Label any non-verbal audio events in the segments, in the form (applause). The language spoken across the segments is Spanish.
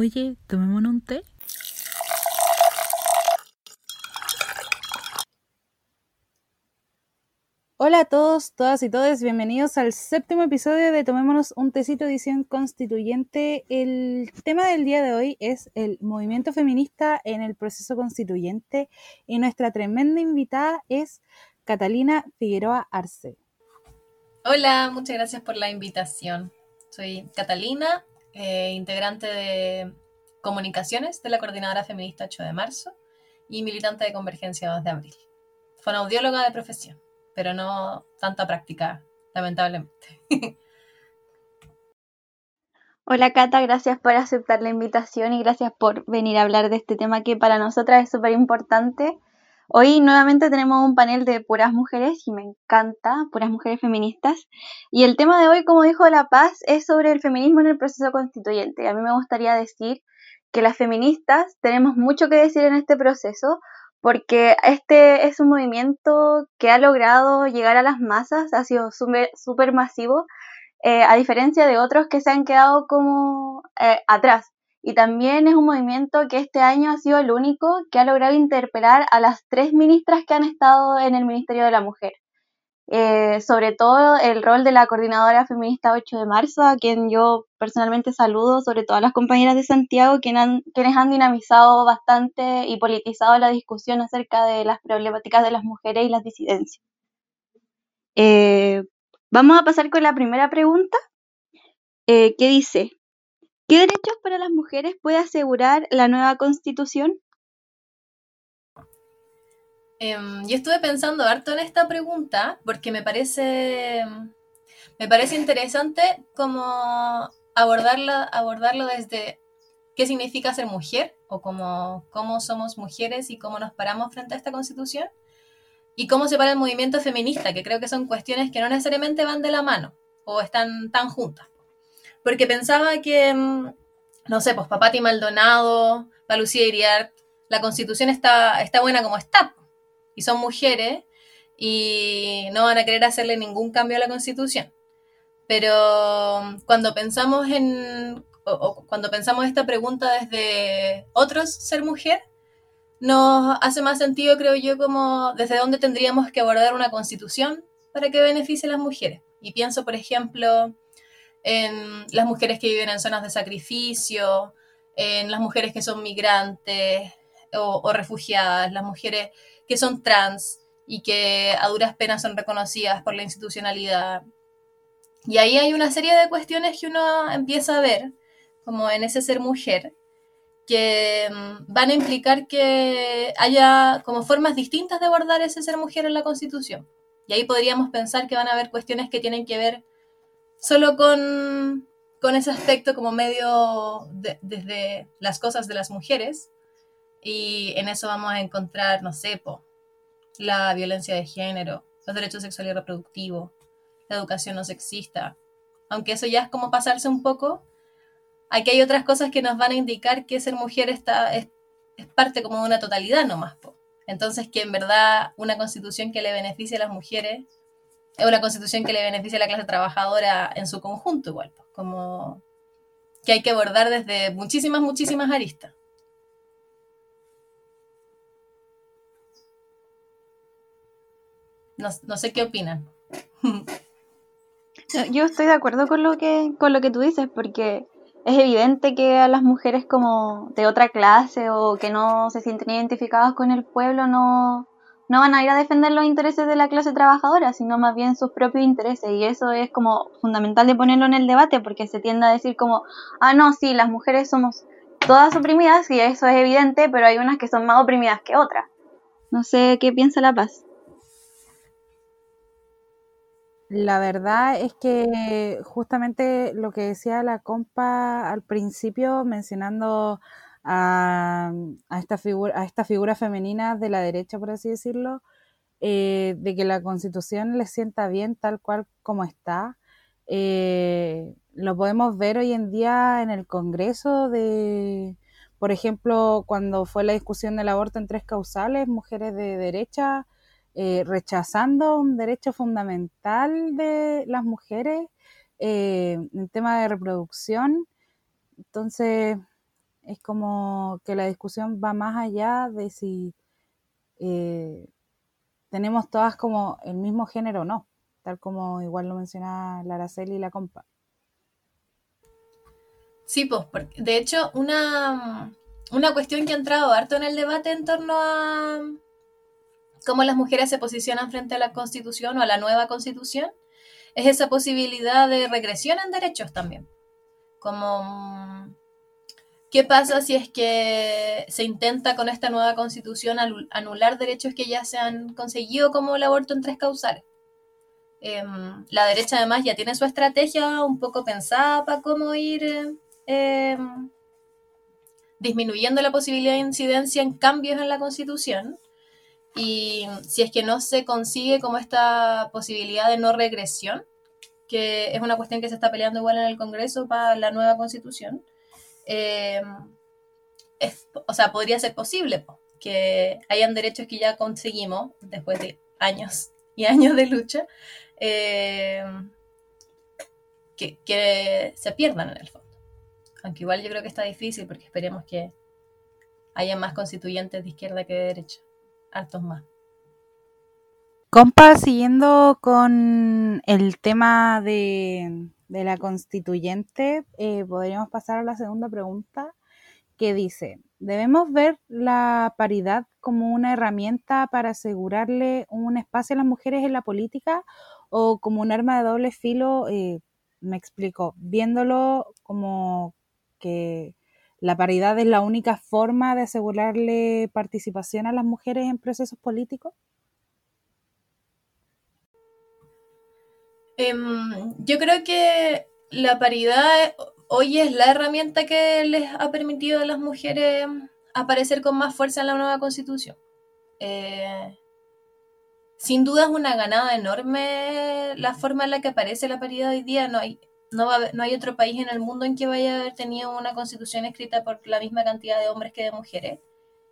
Oye, tomémonos un té. Hola a todos, todas y todos, bienvenidos al séptimo episodio de Tomémonos un tecito edición constituyente. El tema del día de hoy es el movimiento feminista en el proceso constituyente y nuestra tremenda invitada es Catalina Figueroa Arce. Hola, muchas gracias por la invitación. Soy Catalina, eh, integrante de comunicaciones de la Coordinadora Feminista 8 de marzo y militante de Convergencia 2 de abril. Fonoaudióloga de profesión, pero no tanta práctica, lamentablemente. (laughs) Hola Cata, gracias por aceptar la invitación y gracias por venir a hablar de este tema que para nosotras es súper importante Hoy nuevamente tenemos un panel de puras mujeres y me encanta, puras mujeres feministas. Y el tema de hoy, como dijo La Paz, es sobre el feminismo en el proceso constituyente. A mí me gustaría decir que las feministas tenemos mucho que decir en este proceso porque este es un movimiento que ha logrado llegar a las masas, ha sido súper masivo, eh, a diferencia de otros que se han quedado como eh, atrás. Y también es un movimiento que este año ha sido el único que ha logrado interpelar a las tres ministras que han estado en el Ministerio de la Mujer. Eh, sobre todo el rol de la coordinadora feminista 8 de marzo, a quien yo personalmente saludo, sobre todo a las compañeras de Santiago, quienes han, dinamizado bastante y politizado la discusión acerca de las problemáticas de las mujeres y las disidencias. Eh, vamos a pasar con la primera pregunta, eh, que dice, ¿Qué derechos para las mujeres puede asegurar la nueva constitución? Em, yo estuve pensando harto en esta pregunta porque me parece, me parece interesante como abordarla, abordarlo desde qué significa ser mujer o cómo, cómo somos mujeres y cómo nos paramos frente a esta constitución y cómo se para el movimiento feminista, que creo que son cuestiones que no necesariamente van de la mano o están tan juntas porque pensaba que, mm, no sé, pues Papati Maldonado, la Lucía Iriart, la constitución está, está buena como está, y son mujeres, y no van a querer hacerle ningún cambio a la constitución. Pero mm, cuando pensamos en, o, cuando pensamos esta pregunta desde otros ser mujer, nos hace más sentido, creo yo, como desde dónde tendríamos que abordar una constitución para que beneficie a las mujeres. Y pienso, por ejemplo, en las mujeres que viven en zonas de sacrificio, en las mujeres que son migrantes o, refugiadas, las mujeres que son trans y que a duras penas son reconocidas por la institucionalidad. Y ahí hay una serie de cuestiones que uno empieza a ver, como en ese ser mujer, que mm, van a implicar que haya como formas distintas de abordar ese ser mujer en la Constitución. Y ahí podríamos pensar que van a haber cuestiones que tienen que ver solo con, ese aspecto como medio desde las cosas de las mujeres. Y en eso vamos a encontrar, no sé, la violencia de género, los derechos sexuales y reproductivos, la educación no sexista. Aunque eso ya es como pasarse un poco, aquí hay otras cosas que nos van a indicar que ser mujer está, es, parte como de una totalidad nomás. Entonces, que en verdad una constitución que le beneficie a las mujeres es una constitución que le beneficia a la clase trabajadora en su conjunto igual, pues, como que hay que abordar desde muchísimas, muchísimas aristas. No, sé qué opinan. Yo estoy de acuerdo con lo que con lo que tú dices porque es evidente que a las mujeres como de otra clase o que no se sienten identificadas con el pueblo no no van a ir a defender los intereses de la clase trabajadora, sino más bien sus propios intereses. Y eso es como fundamental de ponerlo en el debate, porque se tiende a decir como, ah, no, sí, las mujeres somos todas oprimidas, y eso es evidente, pero hay unas que son más oprimidas que otras. No sé qué piensa La Paz. La verdad es que justamente lo que decía la compa al principio, mencionando a, esta, figura, a esta figura femenina de la derecha, por así decirlo, eh, de que la constitución le sienta bien tal cual como está. Eh, lo podemos ver hoy en día en el Congreso de, por ejemplo, cuando fue la discusión del aborto en tres causales, mujeres de derecha eh, rechazando un derecho fundamental de las mujeres en tema de reproducción. Entonces, es como que la discusión va más allá de si eh, tenemos todas como el mismo género o no, tal como igual lo menciona Laraceli y la compa. Sí, pues, de hecho, una, una cuestión que ha entrado harto en el debate en torno a cómo las mujeres se posicionan frente a la constitución o a la nueva constitución es esa posibilidad de regresión en derechos también. Como, ¿qué pasa si es que se intenta con esta nueva constitución anular derechos que ya se han conseguido como el aborto en tres causales? Em, la derecha además ya tiene su estrategia un poco pensada para cómo ir em, disminuyendo la posibilidad de incidencia en cambios en la constitución. Y si es que no se consigue como esta posibilidad de no regresión, que es una cuestión que se está peleando igual en el Congreso para la nueva constitución, eh, o sea, podría ser posible que hayan derechos que ya conseguimos después de años y años de lucha, eh, que, que se pierdan en el fondo. Aunque igual yo creo que está difícil porque esperemos que haya más constituyentes de izquierda que de derecha hartos más. Compa, siguiendo con el tema de, la constituyente, eh, podríamos pasar a la segunda pregunta que dice, ¿debemos ver la paridad como una herramienta para asegurarle un espacio a las mujeres en la política o como un arma de doble filo? Eh, me explico, viéndolo como que la paridad es la única forma de asegurarle participación a las mujeres en procesos políticos? Em, yo creo que la paridad hoy es la herramienta que les ha permitido a las mujeres aparecer con más fuerza en la nueva constitución. Eh, sin duda es una ganada enorme la forma en la que aparece la paridad hoy día. No hay, no, no hay otro país en el mundo en que vaya a haber tenido una constitución escrita por la misma cantidad de hombres que de mujeres.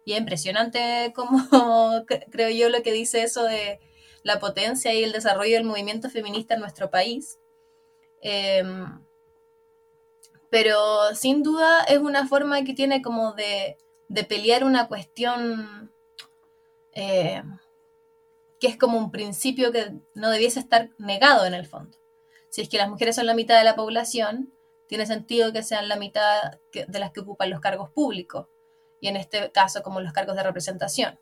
Y es impresionante como (laughs) creo yo lo que dice eso de la potencia y el desarrollo del movimiento feminista en nuestro país. Em, pero sin duda es una forma que tiene como de, pelear una cuestión eh, que es como un principio que no debiese estar negado en el fondo si es que las mujeres son la mitad de la población, tiene sentido que sean la mitad de las que ocupan los cargos públicos, y en este caso como los cargos de representación.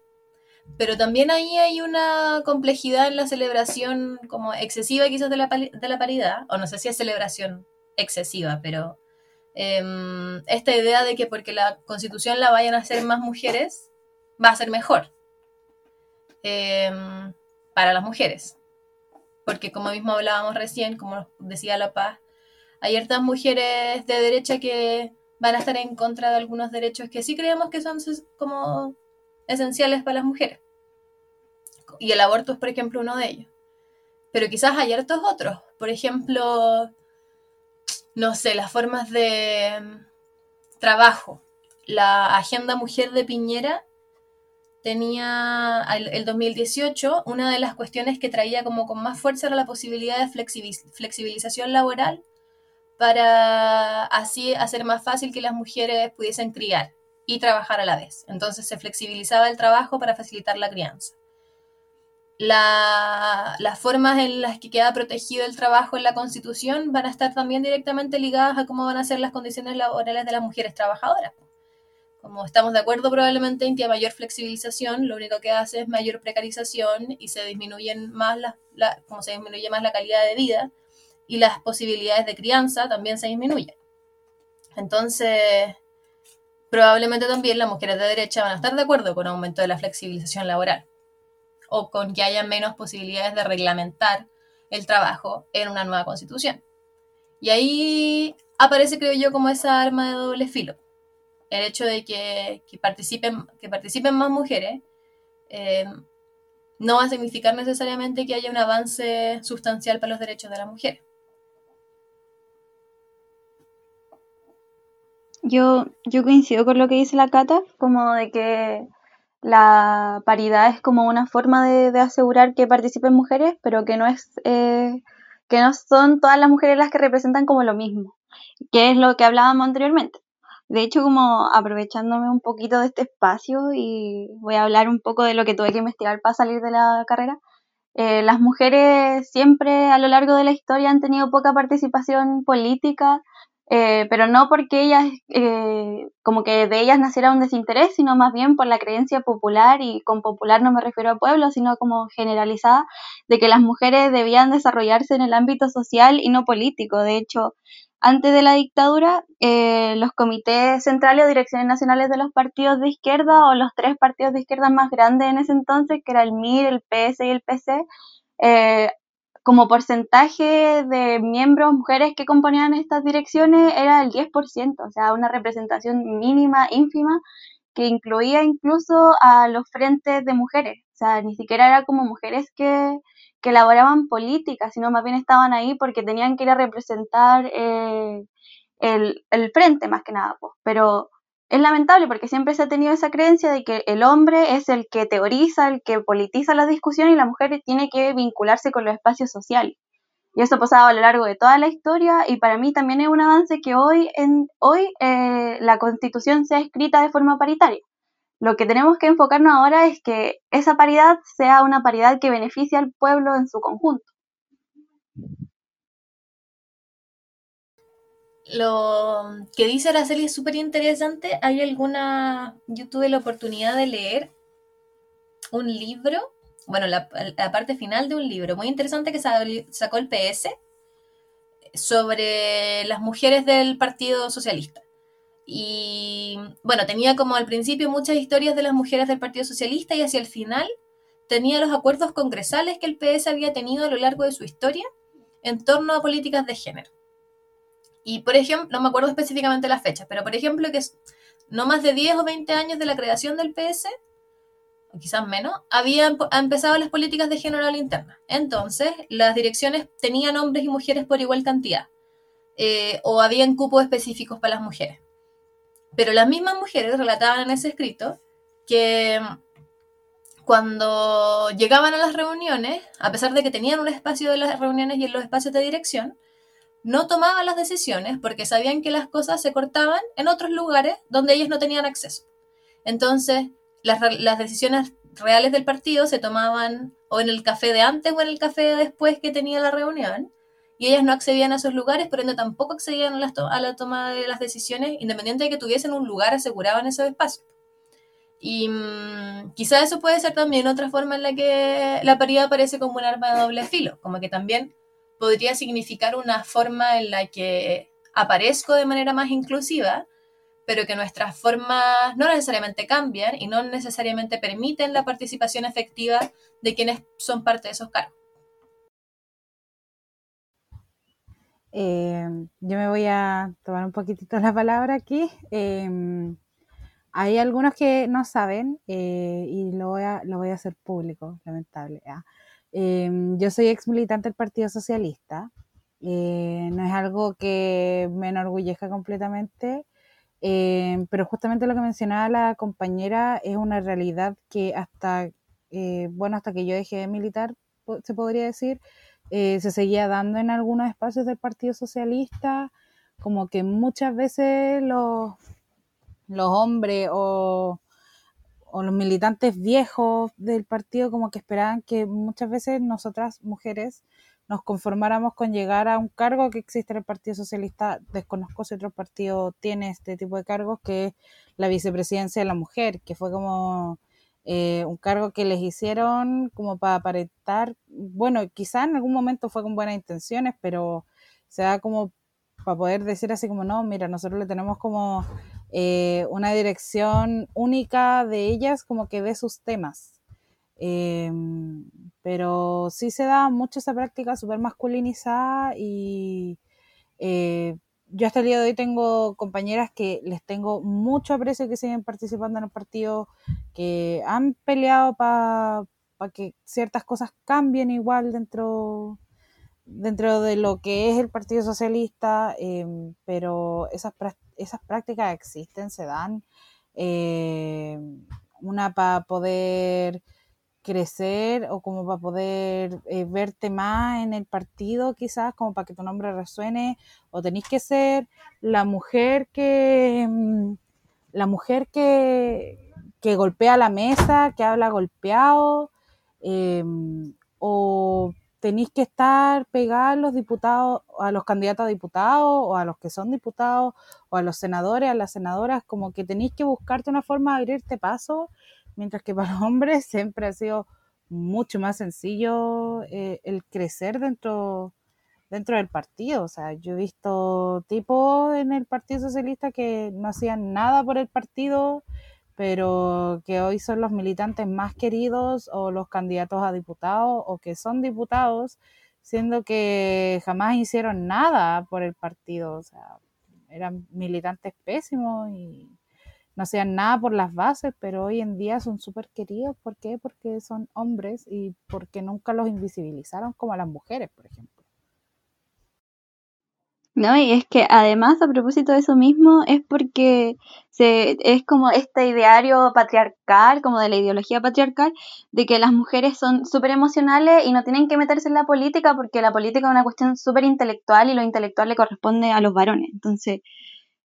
Pero también ahí hay una complejidad en la celebración como excesiva quizás de la, de la paridad, o no sé si es celebración excesiva, pero em, esta idea de que porque la constitución la vayan a hacer más mujeres, va a ser mejor em, para las mujeres. Porque como mismo hablábamos recién, como decía La Paz, hay ciertas mujeres de derecha que van a estar en contra de algunos derechos que sí creemos que son como esenciales para las mujeres. Y el aborto es, por ejemplo, uno de ellos. Pero quizás hay hartos otros. Por ejemplo, no sé, las formas de mm, trabajo. La agenda mujer de Piñera tenía el, 2018, una de las cuestiones que traía como con más fuerza era la posibilidad de flexibilización laboral para así hacer más fácil que las mujeres pudiesen criar y trabajar a la vez. Entonces se flexibilizaba el trabajo para facilitar la crianza. las formas en las que queda protegido el trabajo en la Constitución van a estar también directamente ligadas a cómo van a ser las condiciones laborales de las mujeres trabajadoras. Como estamos de acuerdo probablemente en que a mayor flexibilización lo único que hace es mayor precarización y se disminuyen más la, como se disminuye más la calidad de vida y las posibilidades de crianza también se disminuyen. Entonces, probablemente también las mujeres de derecha van a estar de acuerdo con aumento de la flexibilización laboral o con que haya menos posibilidades de reglamentar el trabajo en una nueva constitución. Y ahí aparece, creo yo, como esa arma de doble filo el hecho de que, participen, que participen más mujeres eh, no va a significar necesariamente que haya un avance sustancial para los derechos de las mujeres. Yo, yo coincido con lo que dice la Cata, como de que la paridad es como una forma de, asegurar que participen mujeres, pero que no es eh, que no son todas las mujeres las que representan como lo mismo, que es lo que hablábamos anteriormente. De hecho, como aprovechándome un poquito de este espacio y voy a hablar un poco de lo que tuve que investigar para salir de la carrera, eh, las mujeres siempre a lo largo de la historia han tenido poca participación política, eh, pero no porque ellas, eh, como que de ellas naciera un desinterés, sino más bien por la creencia popular, y con popular no me refiero a pueblo, sino como generalizada, de que las mujeres debían desarrollarse en el ámbito social y no político. De hecho, antes de la dictadura, eh, los comités centrales o direcciones nacionales de los partidos de izquierda o los tres partidos de izquierda más grandes en ese entonces, que era el MIR, el PS y el PC, eh, como porcentaje de miembros mujeres que componían estas direcciones era el 10%, o sea, una representación mínima, ínfima, que incluía incluso a los frentes de mujeres. O sea, ni siquiera era como mujeres que, que elaboraban políticas, sino más bien estaban ahí porque tenían que ir a representar eh, el, el, frente más que nada. Pues. Pero es lamentable porque siempre se ha tenido esa creencia de que el hombre es el que teoriza, el que politiza la discusión y la mujer tiene que vincularse con los espacios sociales. Y eso ha pasado a lo largo de toda la historia y para mí también es un avance que hoy, en, hoy eh, la constitución sea escrita de forma paritaria. Lo que tenemos que enfocarnos ahora es que esa paridad sea una paridad que beneficie al pueblo en su conjunto. Lo que dice Araceli es súper interesante. Hay alguna. Yo tuve la oportunidad de leer un libro, bueno, la, la parte final de un libro muy interesante que sacó el PS sobre las mujeres del Partido Socialista. Y bueno, tenía como al principio muchas historias de las mujeres del Partido Socialista y hacia el final tenía los acuerdos congresales que el PS había tenido a lo largo de su historia en torno a políticas de género. Y por ejemplo, no me acuerdo específicamente las fechas, pero por ejemplo que no más de 10 o 20 años de la creación del PS, o quizás menos, habían empezado las políticas de género a la interna. Entonces, las direcciones tenían hombres y mujeres por igual cantidad, eh, o habían cupos específicos para las mujeres. Pero las mismas mujeres relataban en ese escrito que cuando llegaban a las reuniones, a pesar de que tenían un espacio de las reuniones y en los espacios de dirección, no tomaban las decisiones porque sabían que las cosas se cortaban en otros lugares donde ellos no tenían acceso. Entonces, las, decisiones reales del partido se tomaban o en el café de antes o en el café de después que tenía la reunión, y ellas no accedían a esos lugares, por ende tampoco accedían a, la toma de las decisiones, independiente de que tuviesen un lugar, aseguraban esos espacios. Y mmm, quizá eso puede ser también otra forma en la que la paridad aparece como un arma de doble filo, como que también podría significar una forma en la que aparezco de manera más inclusiva, pero que nuestras formas no necesariamente cambian y no necesariamente permiten la participación efectiva de quienes son parte de esos cargos. Eh, yo me voy a tomar un poquitito la palabra aquí. Eh, hay algunos que no saben eh, y lo voy, a, lo voy a hacer público, lamentable. ¿Eh? yo soy ex militante del Partido Socialista. Eh, no es algo que me enorgullezca completamente, pero justamente lo que mencionaba la compañera es una realidad que hasta, bueno, hasta que yo dejé de militar, se podría decir, eh, se seguía dando en algunos espacios del Partido Socialista, como que muchas veces los, los hombres o, o los militantes viejos del partido como que esperaban que muchas veces nosotras mujeres nos conformáramos con llegar a un cargo que existe en el Partido Socialista, desconozco si otro partido tiene este tipo de cargos, que es la vicepresidencia de la mujer, que fue como eh, un cargo que les hicieron como para aparentar, bueno, quizá en algún momento fue con buenas intenciones, pero se da como para poder decir así como, no, mira, nosotros le tenemos como eh, una dirección única de ellas, como que de sus temas. Eh, pero sí se da mucho esa práctica súper masculinizada y yo hasta el día de hoy tengo compañeras que les tengo mucho aprecio que siguen participando en el partido, que han peleado para que ciertas cosas cambien igual dentro, dentro de lo que es el Partido Socialista, pero esas, esas prácticas existen, se dan. Em, una para poder crecer o como para poder eh, verte más en el partido, quizás, como para que tu nombre resuene, o tenéis que ser la mujer que mm, la mujer que, que golpea la mesa, que habla golpeado, em, o tenéis que estar pegada a los diputados, a los candidatos a diputados, o a los que son diputados, o a los senadores, a las senadoras, como que tenéis que buscarte una forma de abrirte paso mientras que para los hombres (laughs) siempre ha sido mucho más sencillo eh, el crecer dentro, dentro del partido. O sea, yo he visto tipos en el Partido Socialista que no hacían nada por el partido, pero que hoy son los militantes más queridos o los candidatos a diputados o que son diputados, siendo que jamás hicieron nada por el partido. O sea, eran militantes pésimos y no hacían nada por las bases, pero hoy en día son súper queridos. ¿Por qué? Porque son hombres y porque nunca los invisibilizaron como a las mujeres, por ejemplo. No, y es que además a propósito de eso mismo es porque se, es como este ideario patriarcal, como de la ideología patriarcal, de que las mujeres son súper emocionales y no tienen que meterse en la política porque la política es una cuestión súper intelectual y lo intelectual le corresponde a los varones. Entonces,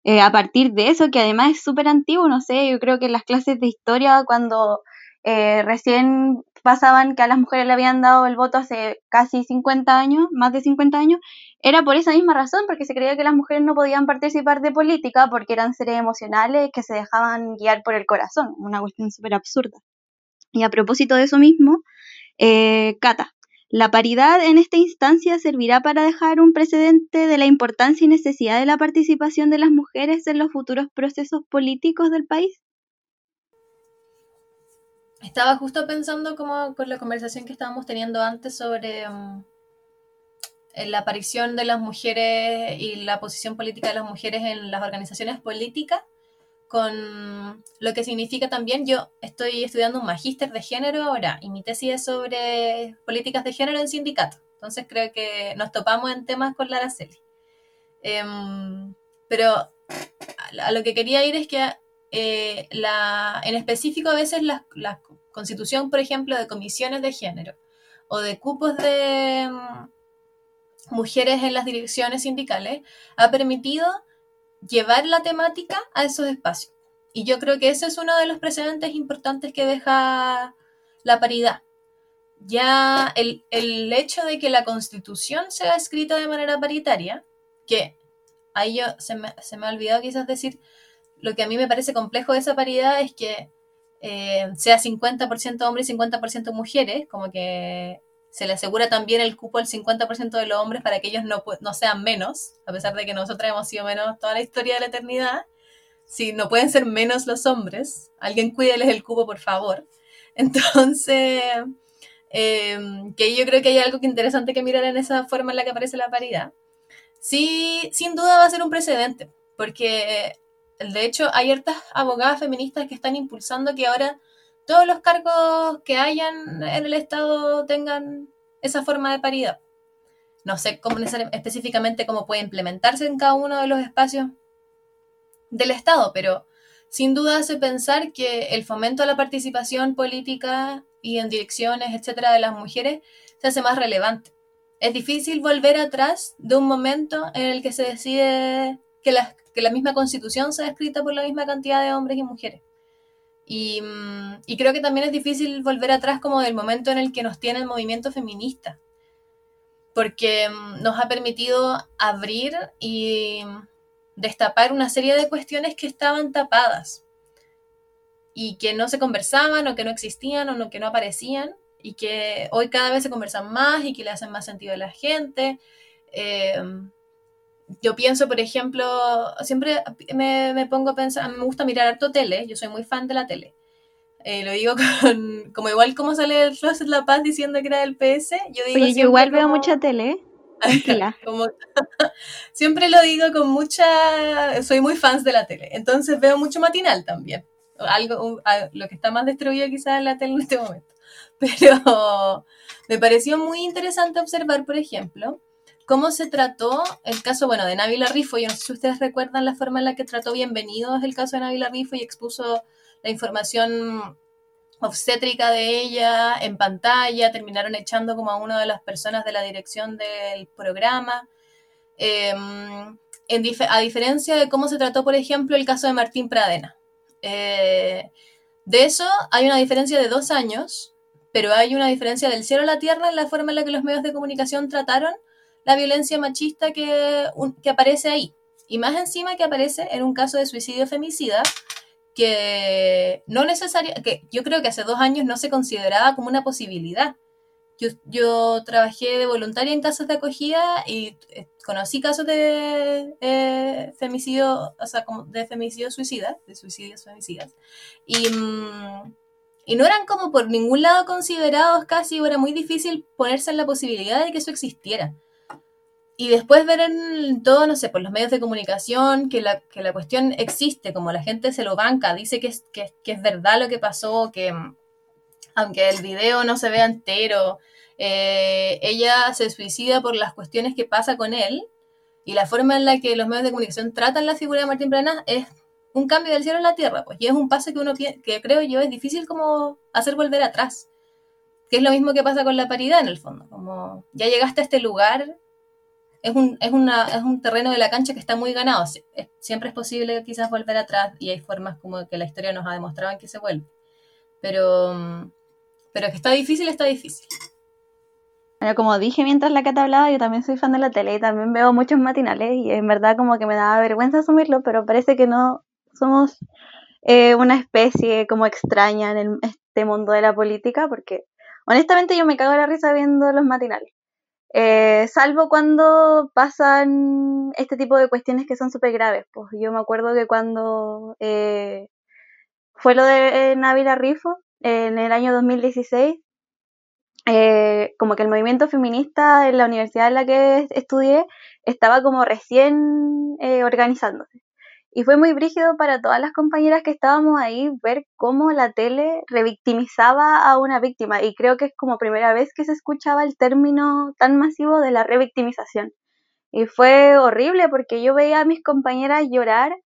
eh, a partir de eso, que además es súper antiguo, no sé, yo creo que en las clases de historia, cuando eh, recién pasaban que a las mujeres le habían dado el voto hace casi 50 años, más de 50 años, era por esa misma razón, porque se creía que las mujeres no podían participar de política porque eran seres emocionales que se dejaban guiar por el corazón, una cuestión súper absurda. Y a propósito de eso mismo, eh, Cata, la paridad en esta instancia servirá para dejar un precedente de la importancia y necesidad de la participación de las mujeres en los futuros procesos políticos del país. Estaba justo pensando como con la conversación que estábamos teniendo antes sobre mm, la aparición de las mujeres y la posición política de las mujeres en las organizaciones políticas con lo que significa también, yo estoy estudiando un magíster de género ahora y mi tesis es sobre políticas de género en sindicato. Entonces creo que nos topamos en temas con la Araceli. Em, pero a, lo que quería ir es que eh, la, en específico a veces la, la, constitución, por ejemplo, de comisiones de género o de cupos de mm, mujeres en las direcciones sindicales ha permitido llevar la temática a esos espacios. Y yo creo que ese es uno de los precedentes importantes que deja la paridad. Ya el, hecho de que la constitución sea escrita de manera paritaria, que ahí yo se me, se me ha olvidado quizás decir, lo que a mí me parece complejo de esa paridad es que eh, sea 50% hombres y 50% mujeres, como que se le asegura también el cupo al 50% de los hombres para que ellos no, no sean menos, a pesar de que nosotros hemos sido menos toda la historia de la eternidad. Si no pueden ser menos los hombres, alguien cuídeles el cupo, por favor. (laughs) Entonces, em, que yo creo que hay algo que interesante que mirar en esa forma en la que aparece la paridad. Sí, sin duda va a ser un precedente, porque de hecho hay ciertas abogadas feministas que están impulsando que ahora todos los cargos que hayan en el Estado tengan esa forma de paridad. No sé cómo específicamente cómo puede implementarse en cada uno de los espacios del Estado, pero sin duda hace pensar que el fomento a la participación política y en direcciones, etcétera, de las mujeres se hace más relevante. Es difícil volver atrás de un momento en el que se decide que la, que la misma constitución sea escrita por la misma cantidad de hombres y mujeres. Mm, y, creo que también es difícil volver atrás como del momento en el que nos tiene el movimiento feminista, porque mm, nos ha permitido abrir y destapar una serie de cuestiones que estaban tapadas y que no se conversaban o que no existían o que no aparecían y que hoy cada vez se conversan más y que le hacen más sentido a la gente. Eh, yo pienso, por ejemplo, siempre me, pongo a pensar, me gusta mirar harto tele, yo soy muy fan de la tele. Eh, lo digo (laughs) con, como igual como sale el Closet La Paz diciendo que era del PS, yo digo Oye, yo igual veo mucha tele, (laughs) tranquila. (laughs) siempre lo digo con mucha, soy muy fan de la tele, entonces veo mucho matinal también, algo, lo que está más destruido quizás en la tele en este momento. Pero me pareció muy interesante observar, por ejemplo, cómo se trató el caso, bueno, de Navi Rifo. Yo no sé si ustedes recuerdan la forma en la que trató Bienvenidos el caso de Navi Rifo y expuso la información obstétrica de ella en pantalla, terminaron echando como a una de las personas de la dirección del programa. Em, a diferencia de cómo se trató, por ejemplo, el caso de Martín Pradena. Eh, de eso hay una diferencia de dos años, pero hay una diferencia del cielo a la tierra en la forma en la que los medios de comunicación trataron la violencia machista que, que aparece ahí. Y más encima que aparece en un caso de suicidio femicida, que no necesaria, que yo creo que hace dos años no se consideraba como una posibilidad. Yo, yo trabajé de voluntaria en casas de acogida y eh, conocí casos de eh, femicidio, o sea, como de femicidio suicida, de suicidios femicidas. Y, mm, y no eran como por ningún lado considerados casi, o era muy difícil ponerse en la posibilidad de que eso existiera y después ver en todo, no sé, por los medios de comunicación, que la, que la cuestión existe, como la gente se lo banca, dice que es, que, es verdad lo que pasó, que mm, aunque el video no se vea entero, eh, ella se suicida por las cuestiones que pasa con él, y la forma en la que los medios de comunicación tratan la figura de Martín Planas es un cambio del cielo a la tierra, pues, y es un paso que uno que creo yo es difícil como hacer volver atrás. Que es lo mismo que pasa con la paridad en el fondo, como ya llegaste a este lugar, es un, es, una, es un terreno de la cancha que está muy ganado. siempre es posible quizás volver atrás y hay formas como que la historia nos ha demostrado en que se vuelve. Pero, pero que está difícil, está difícil. Bueno, como dije mientras la Cata hablaba, yo también soy fan de la tele y también veo muchos matinales y en verdad como que me da vergüenza asumirlo, pero parece que no somos eh, una especie como extraña en este mundo de la política porque honestamente yo me cago en la risa viendo los matinales. Eh, salvo cuando pasan este tipo de cuestiones que son súper graves. Pues yo me acuerdo que cuando eh, fue lo de eh, Návila Rifo en el año 2016, como que el movimiento feminista en la universidad en la que estudié estaba como recién organizándose. Y fue muy brígido para todas las compañeras que estábamos ahí ver cómo la tele revictimizaba a una víctima. Y creo que es como primera vez que se escuchaba el término tan masivo de la revictimización. Y fue horrible porque yo veía a mis compañeras llorar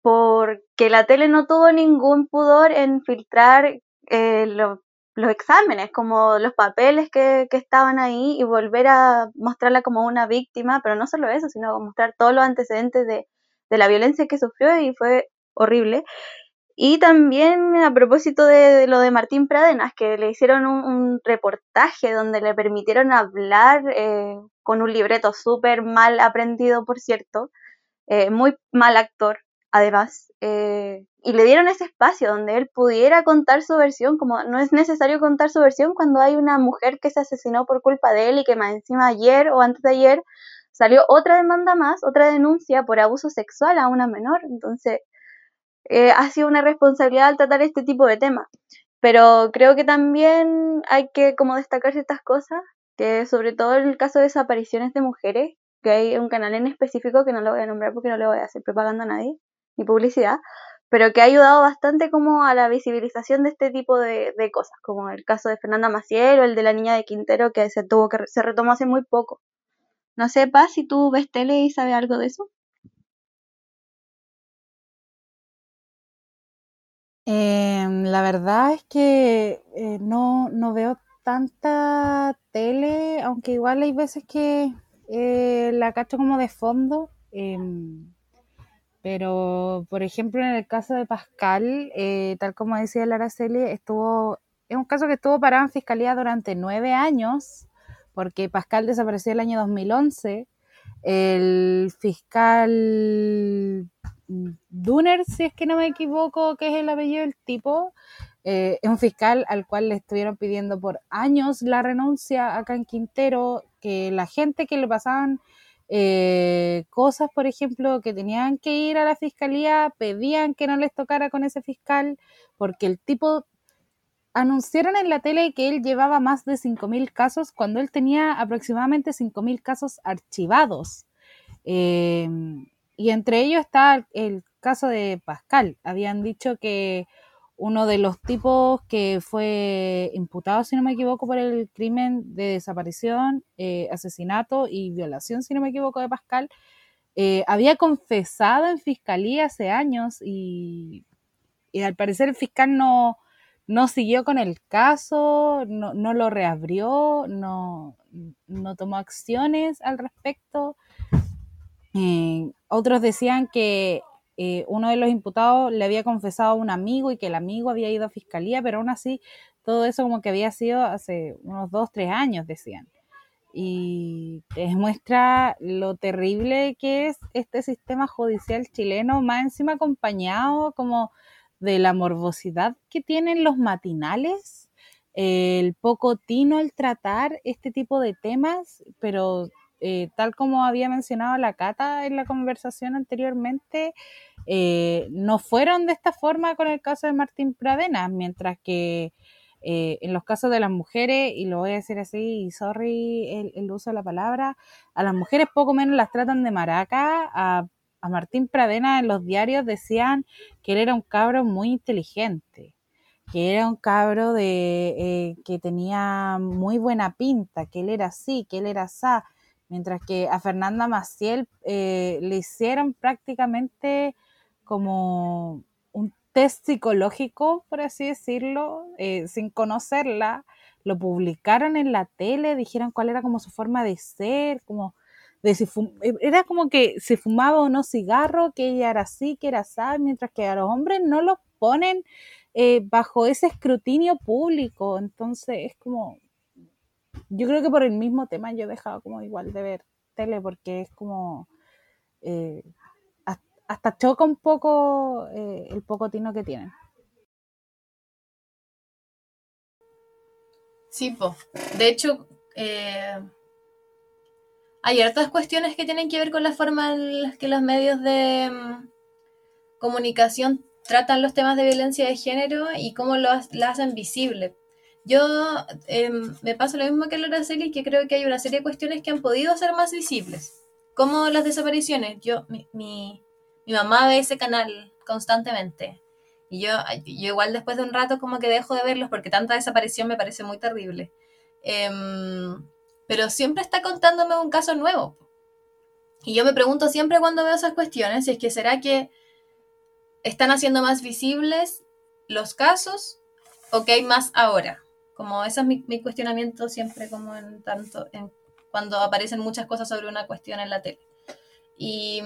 porque la tele no tuvo ningún pudor en filtrar eh, los exámenes, como los papeles que, que, estaban ahí y volver a mostrarla como una víctima, pero no solo eso, sino mostrar todos los antecedentes de de la violencia que sufrió y fue horrible. Y también a propósito de, lo de Martín Pradenas, que le hicieron un, reportaje donde le permitieron hablar eh, con un libreto súper mal aprendido, por cierto, eh, muy mal actor, además, eh, y le dieron ese espacio donde él pudiera contar su versión, como no es necesario contar su versión cuando hay una mujer que se asesinó por culpa de él y que más encima ayer o antes de ayer salió otra demanda más, otra denuncia por abuso sexual a una menor. Entonces, eh, ha sido una responsabilidad al tratar este tipo de temas. Pero creo que también hay que como destacar ciertas cosas, que sobre todo en el caso de desapariciones de mujeres, que hay un canal en específico que no lo voy a nombrar porque no le voy a hacer propaganda a nadie, ni publicidad, pero que ha ayudado bastante como a la visibilización de este tipo de, de cosas, como el caso de Fernanda Maciel o el de la niña de Quintero que se tuvo que se retomó hace muy poco. No sepas si tú ves tele y sabes algo de eso. Em, la verdad es que eh, no, no, veo tanta tele, aunque igual hay veces que eh, la cacho como de fondo. Em, pero, por ejemplo, en el caso de Pascal, eh, tal como decía Araceli, estuvo, es un caso que estuvo parado en fiscalía durante nueve años porque Pascal desapareció el año 2011. El fiscal Duner, si es que no me equivoco, que es el apellido del tipo, eh, es un fiscal al cual le estuvieron pidiendo por años la renuncia acá en Quintero, que la gente que le pasaban eh, cosas, por ejemplo, que tenían que ir a la fiscalía, pedían que no les tocara con ese fiscal, porque el tipo anunciaron en la tele que él llevaba más de 5.000 casos cuando él tenía aproximadamente 5.000 casos archivados. Eh, y entre ellos está el caso de Pascal. Habían dicho que uno de los tipos que fue imputado, si no me equivoco, por el crimen de desaparición, eh, asesinato y violación, si no me equivoco, de Pascal, eh, había confesado en fiscalía hace años y al parecer el fiscal no, no siguió con el caso, no, no lo reabrió, no, no tomó acciones al respecto. Eh, otros decían que eh, uno de los imputados le había confesado a un amigo y que el amigo había ido a fiscalía, pero aún así todo eso como que había sido hace unos dos, tres años, decían. Y demuestra lo terrible que es este sistema judicial chileno, más encima acompañado como de la morbosidad que tienen los matinales, el poco tino al tratar este tipo de temas, pero eh, tal como había mencionado la Cata en la conversación anteriormente, eh, no fueron de esta forma con el caso de Martín Pradena, mientras que eh, en los casos de las mujeres, y lo voy a decir así, y sorry el, el, uso de la palabra, a las mujeres poco menos las tratan de maraca, a a Martín Pradena en los diarios decían que él era un cabro muy inteligente, que era un cabro de eh, que tenía muy buena pinta, que él era así, que él era así, mientras que a Fernanda Maciel eh, le hicieron prácticamente como un test psicológico, por así decirlo, eh, sin conocerla, lo publicaron en la tele, dijeron cuál era como su forma de ser, como e, era como que se fumaba o no cigarro, que ella era así, que era así, mientras que a los hombres no los ponen eh, bajo ese escrutinio público. Entonces es como, yo creo que por el mismo tema yo he dejado como igual de ver tele porque es como, eh, hasta choca un poco eh, el poco tino que tienen. Sí, pues. De hecho, eh, hay otras cuestiones que tienen que ver con la forma en que los medios de mm, comunicación tratan los temas de violencia de género y cómo lo, hacen visible. Yo em, me pasa lo mismo que Laura Celis, que creo que hay una serie de cuestiones que han podido ser más visibles, como las desapariciones. Yo, mi, mi, mamá ve ese canal constantemente. Y yo, yo igual después de un rato como que dejo de verlos porque tanta desaparición me parece muy terrible. Em, pero siempre está contándome un caso nuevo. Y yo me pregunto siempre cuando veo esas cuestiones, si es que será que están haciendo más visibles los casos o que hay más ahora. Como ese es mi, cuestionamiento siempre como en tanto en cuando aparecen muchas cosas sobre una cuestión en la tele. Y,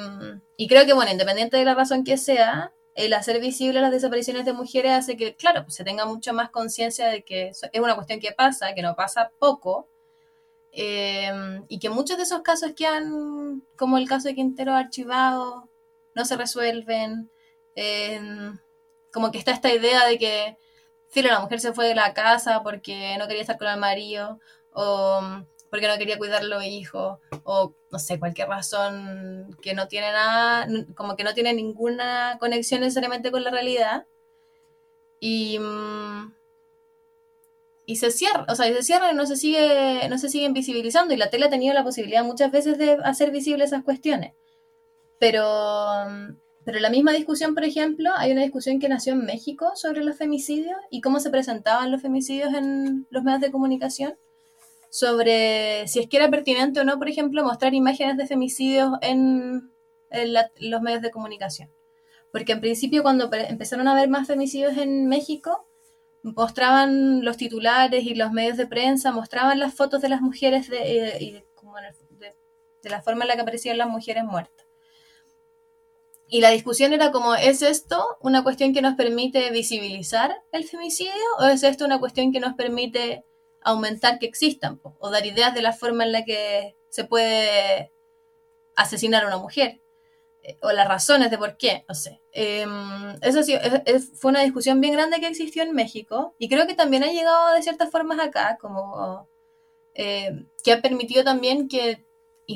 creo que, bueno, independiente de la razón que sea, el hacer visible las desapariciones de mujeres hace que, claro, pues se tenga mucho más conciencia de que es una cuestión que pasa, que no pasa poco, Em, y que muchos de esos casos que han, como el caso de Quintero, archivados, no se resuelven. Em, como que está esta idea de que, filo, la mujer se fue de la casa porque no quería estar con el marido, o porque no quería cuidar a los hijos, o no sé, cualquier razón que no tiene nada, como que no tiene ninguna conexión necesariamente con la realidad. Y. Mm, y se cierra, o sea, y se cierra y no se sigue, no se siguen visibilizando. Y la tele ha tenido la posibilidad muchas veces de hacer visibles esas cuestiones. Pero, pero la misma discusión, por ejemplo, hay una discusión que nació en México sobre los femicidios y cómo se presentaban los femicidios en los medios de comunicación, sobre si es que era pertinente o no, por ejemplo, mostrar imágenes de femicidios en, en los medios de comunicación. Porque en principio cuando empezaron a haber más femicidios en México, mostraban los titulares y los medios de prensa, mostraban las fotos de las mujeres de, eh, de, la forma en la que aparecían las mujeres muertas. Y la discusión era como, ¿es esto una cuestión que nos permite visibilizar el femicidio o es esto una cuestión que nos permite aumentar que existan o dar ideas de la forma en la que se puede asesinar a una mujer? Eh, o las razones de por qué, no sé. Em, eso sí, fue una discusión bien grande que existió en México y creo que también ha llegado de ciertas formas acá, como eh, que ha permitido también que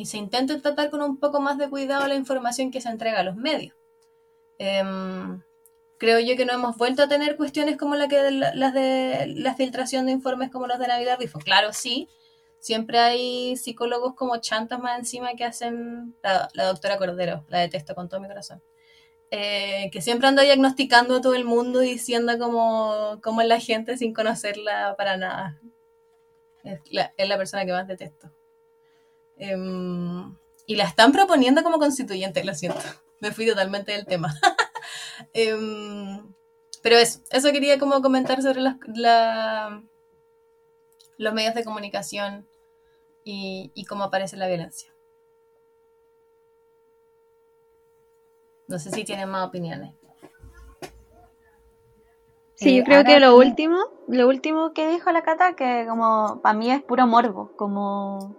se intente tratar con un poco más de cuidado la información que se entrega a los medios. Em, creo yo que no hemos vuelto a tener cuestiones como la que las de la filtración de informes como los de Navidad Rifo. Claro, sí, siempre hay psicólogos como chantas más encima que hacen, la, doctora Cordero, la detesto con todo mi corazón, eh, que siempre anda diagnosticando a todo el mundo diciendo cómo, cómo es la gente sin conocerla para nada. Es la, persona que más detesto. Em, y la están proponiendo como constituyente, lo siento. Me fui totalmente del tema. (laughs) Em, pero eso, eso quería como comentar sobre la, los medios de comunicación y, y cómo aparece la violencia. No sé si tienen más opiniones. Sí, yo eh, creo que lo último, lo último que dijo la Cata, que como para mí es puro morbo, como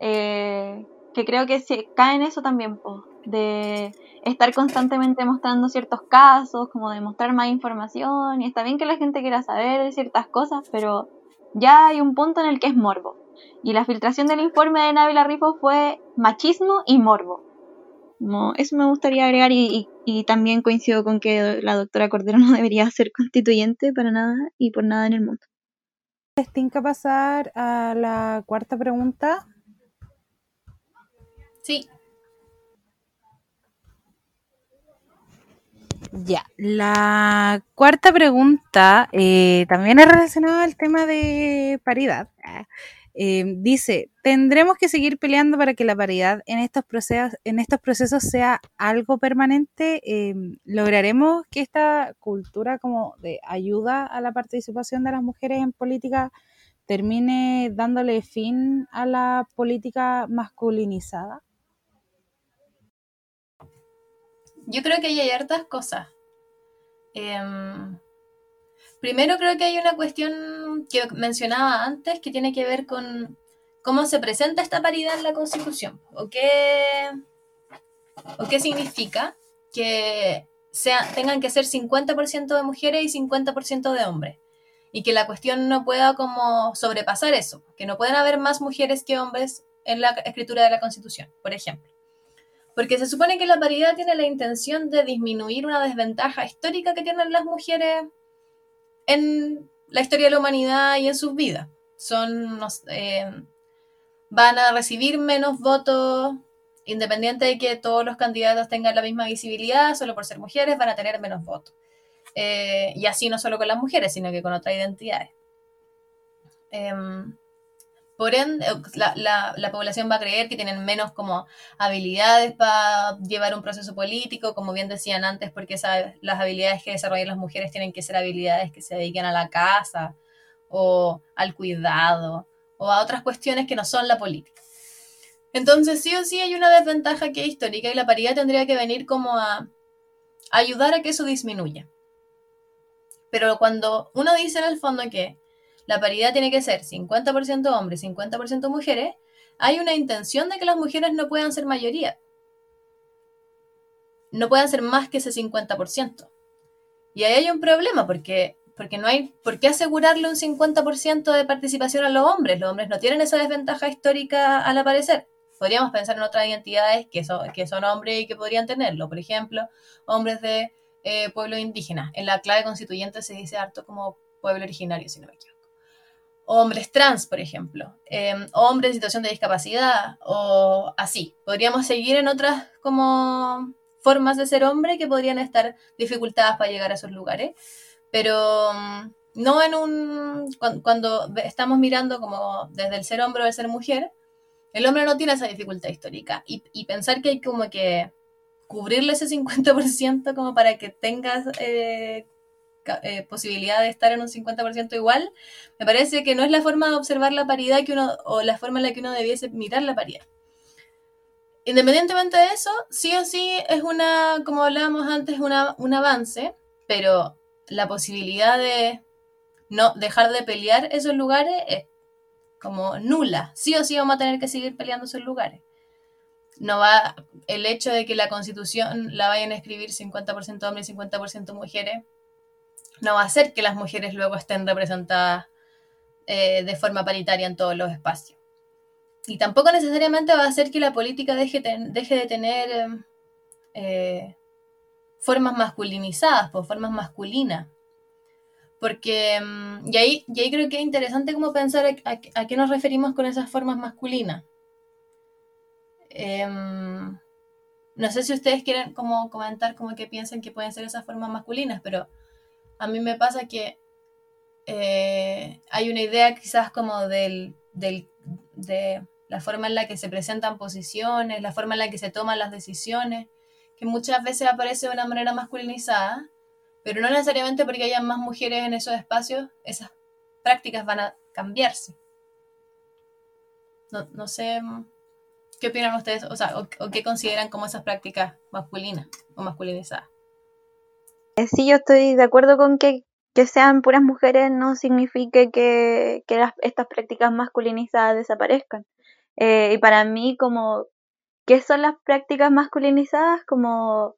eh, que creo que se cae en eso también, de estar constantemente mostrando ciertos casos, como de mostrar más información, y está bien que la gente quiera saber ciertas cosas, pero ya hay un punto en el que es morbo. Y la filtración del informe de Navila Rifo fue machismo y morbo. eso me gustaría agregar y, también coincido con que la doctora Cordero no debería ser constituyente para nada y por nada en el mundo. ¿Tinca pasar a la cuarta pregunta? Sí. Ya, la cuarta pregunta eh, también es relacionada al tema de paridad. Eh, dice, ¿tendremos que seguir peleando para que la paridad en estos procesos, sea algo permanente? Eh, ¿Lograremos que esta cultura como de ayuda a la participación de las mujeres en política termine dándole fin a la política masculinizada? Yo creo que hay hartas cosas. Em, primero creo que hay una cuestión que mencionaba antes que tiene que ver con cómo se presenta esta paridad en la Constitución o qué, o qué significa que tengan que ser 50% de mujeres y 50% de hombres y que la cuestión no pueda como sobrepasar eso, que no pueden haber más mujeres que hombres en la escritura de la Constitución, por ejemplo. Porque se supone que la paridad tiene la intención de disminuir una desventaja histórica que tienen las mujeres en la historia de la humanidad y en sus vidas. Son, eh, van a recibir menos votos, independiente de que todos los candidatos tengan la misma visibilidad, solo por ser mujeres van a tener menos votos. Eh, y así no solo con las mujeres, sino que con otras identidades. Em, por ende, la, población va a creer que tienen menos como habilidades para llevar un proceso político, como bien decían antes, porque las habilidades que desarrollan las mujeres tienen que ser habilidades que se dediquen a la casa o al cuidado o a otras cuestiones que no son la política. Entonces, sí o sí hay una desventaja que es histórica y la paridad tendría que venir como a ayudar a que eso disminuya. Pero cuando uno dice en el fondo que la paridad tiene que ser 50% hombres, 50% mujeres, hay una intención de que las mujeres no puedan ser mayoría. No puedan ser más que ese 50%. Y ahí hay un problema porque, porque no hay por qué asegurarle un 50% de participación a los hombres. Los hombres no tienen esa desventaja histórica al aparecer. Podríamos pensar en otras identidades que son, que son hombres y que podrían tenerlo. Por ejemplo, hombres de eh, pueblo indígena. En la clave constituyente se dice harto como pueblo originario, si no me equivoco hombres trans, por ejemplo, em, hombres en situación de discapacidad o así. Podríamos seguir en otras como formas de ser hombre que podrían estar dificultadas para llegar a esos lugares, pero mm, no en un... Cuando, estamos mirando como desde el ser hombre o el ser mujer, el hombre no tiene esa dificultad histórica y, y pensar que hay como que cubrirle ese 50% como para que tengas eh, eh, posibilidad de estar en un 50% igual, me parece que no es la forma de observar la paridad que uno, o la forma en la que uno debiese mirar la paridad. Independientemente de eso, sí o sí es una, como hablábamos antes, una, un avance, pero la posibilidad de no dejar de pelear esos lugares es como nula. Sí o sí vamos a tener que seguir peleando esos lugares. No va el hecho de que la constitución la vayan a escribir 50% hombres y 50% mujeres no va a hacer que las mujeres luego estén representadas eh, de forma paritaria en todos los espacios. Y tampoco necesariamente va a hacer que la política deje, de tener eh, formas masculinizadas, por formas masculinas. Porque, mm, y ahí, y ahí creo que es interesante como pensar a, qué nos referimos con esas formas masculinas. Em, no sé si ustedes quieren comentar como que piensan que pueden ser esas formas masculinas, pero a mí me pasa que eh, hay una idea quizás como de la forma en la que se presentan posiciones, la forma en la que se toman las decisiones, que muchas veces aparece de una manera masculinizada, Pero no necesariamente porque haya más mujeres en esos espacios, esas prácticas van a cambiarse. No, no sé mm, qué opinan ustedes, o sea, o, qué consideran como esas prácticas masculinas o masculinizadas. Eh, sí, yo estoy de acuerdo con que, que sean puras mujeres no signifique que, que estas prácticas masculinizadas desaparezcan. Eh, y para mí, como, ¿qué son las prácticas masculinizadas? Como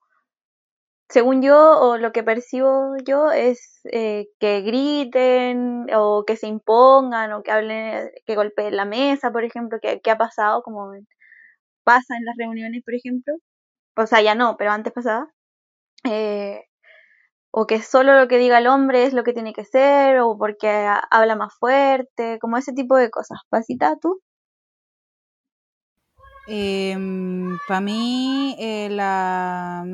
según yo, o lo que percibo yo, es eh, que griten o que se impongan o que hablen, que golpeen la mesa, por ejemplo, que, ha pasado, como pasa en las reuniones, por ejemplo. O sea, ya no, pero antes pasaba. Eh, o que solo lo que diga el hombre es lo que tiene que ser, o porque habla más fuerte, como ese tipo de cosas. ¿Pasita tú? Em, Para mí, eh, la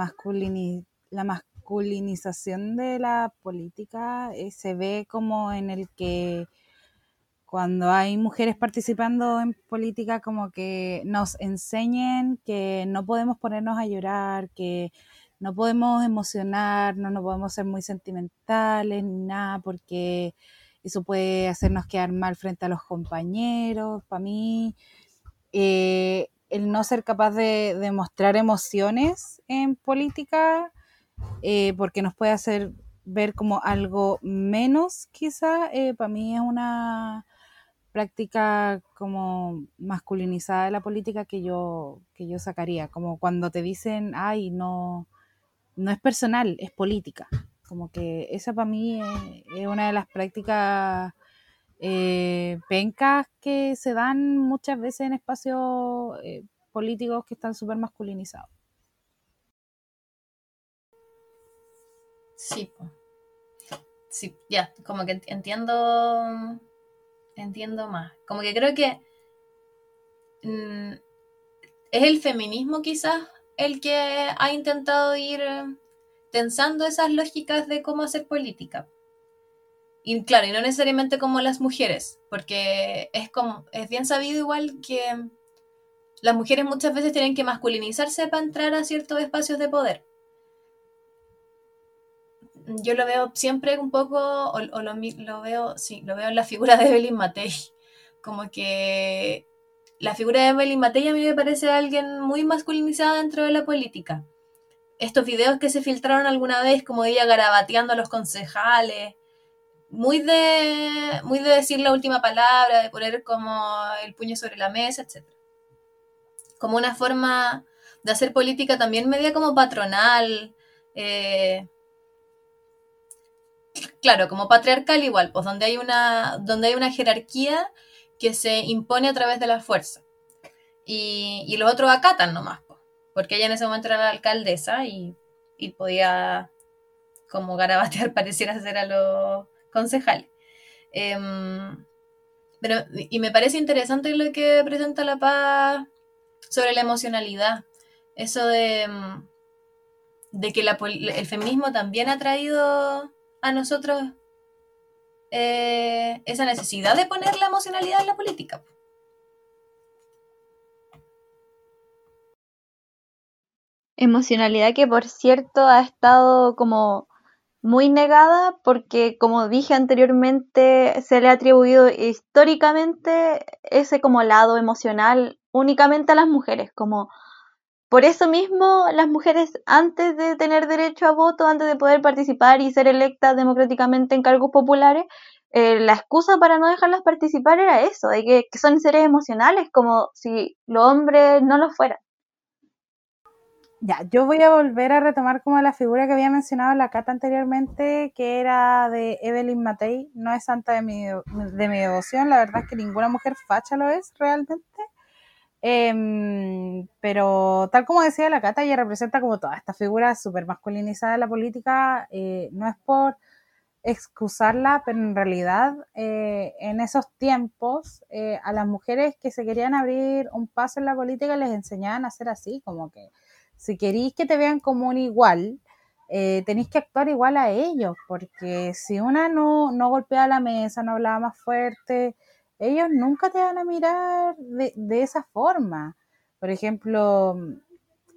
la masculinización de la política eh, se ve como en el que cuando hay mujeres participando en política como que nos enseñen que no podemos ponernos a llorar, que no podemos emocionar, no podemos ser muy sentimentales ni nada porque eso puede hacernos quedar mal frente a los compañeros. Para mí, eh, el no ser capaz de, de mostrar emociones en política eh, porque nos puede hacer ver como algo menos, quizá, eh, para mí es una práctica como masculinizada de la política que yo, que yo sacaría, como cuando te dicen, ay, no, no es personal, es política. Como que esa para mí es, una de las prácticas eh, pencas que se dan muchas veces en espacios políticos que están súper masculinizados. Sí, sí, ya, como que entiendo, entiendo más. Como que creo que mm, es el feminismo quizás el que ha intentado ir tensando esas lógicas de cómo hacer política. Y claro, y no necesariamente como las mujeres, porque es como, es bien sabido igual que las mujeres muchas veces tienen que masculinizarse para entrar a ciertos espacios de poder yo lo veo siempre un poco, o, lo, veo, sí, lo veo en la figura de Evelyn Matei. Como que la figura de Evelyn Matei a mí me parece alguien muy masculinizada dentro de la política. Estos videos que se filtraron alguna vez, como ella garabateando a los concejales, muy de, muy de decir la última palabra, de poner como el puño sobre la mesa, etc. Como una forma de hacer política también media como patronal, eh, claro, como patriarcal igual, pues donde hay una, donde hay una jerarquía que se impone a través de la fuerza. Y, los otros acatan nomás, porque ella en ese momento era la alcaldesa y, podía como garabatear, (laughs) pareciera ser a los concejales. Em, pero, y me parece interesante lo que presenta La Paz sobre la emocionalidad. Eso de, de que el feminismo también ha traído a nosotros eh, esa necesidad de poner la emocionalidad en la política. Emocionalidad que por cierto ha estado como muy negada porque como dije anteriormente se le ha atribuido históricamente ese como lado emocional únicamente a las mujeres, como por eso mismo, las mujeres, antes de tener derecho a voto, antes de poder participar y ser electas democráticamente en cargos populares, eh, la excusa para no dejarlas participar era eso, de que, son seres emocionales, como si los hombres no lo fueran. Ya, yo voy a volver a retomar como la figura que había mencionado la Cata anteriormente, que era de Evelyn Matei. No es santa de mi, de mi devoción, la verdad es que ninguna mujer facha lo es realmente. Em, pero tal como decía la Cata, ella representa como toda esta figura súper masculinizada de la política. Eh, no es por excusarla, pero en realidad eh, en esos tiempos eh, a las mujeres que se querían abrir un paso en la política les enseñaban a hacer así, como que si queréis que te vean como un igual, tenéis que actuar igual a ellos, porque si una no, no golpeaba la mesa, no hablaba más fuerte, ellos nunca te van a mirar de, esa forma. Por ejemplo,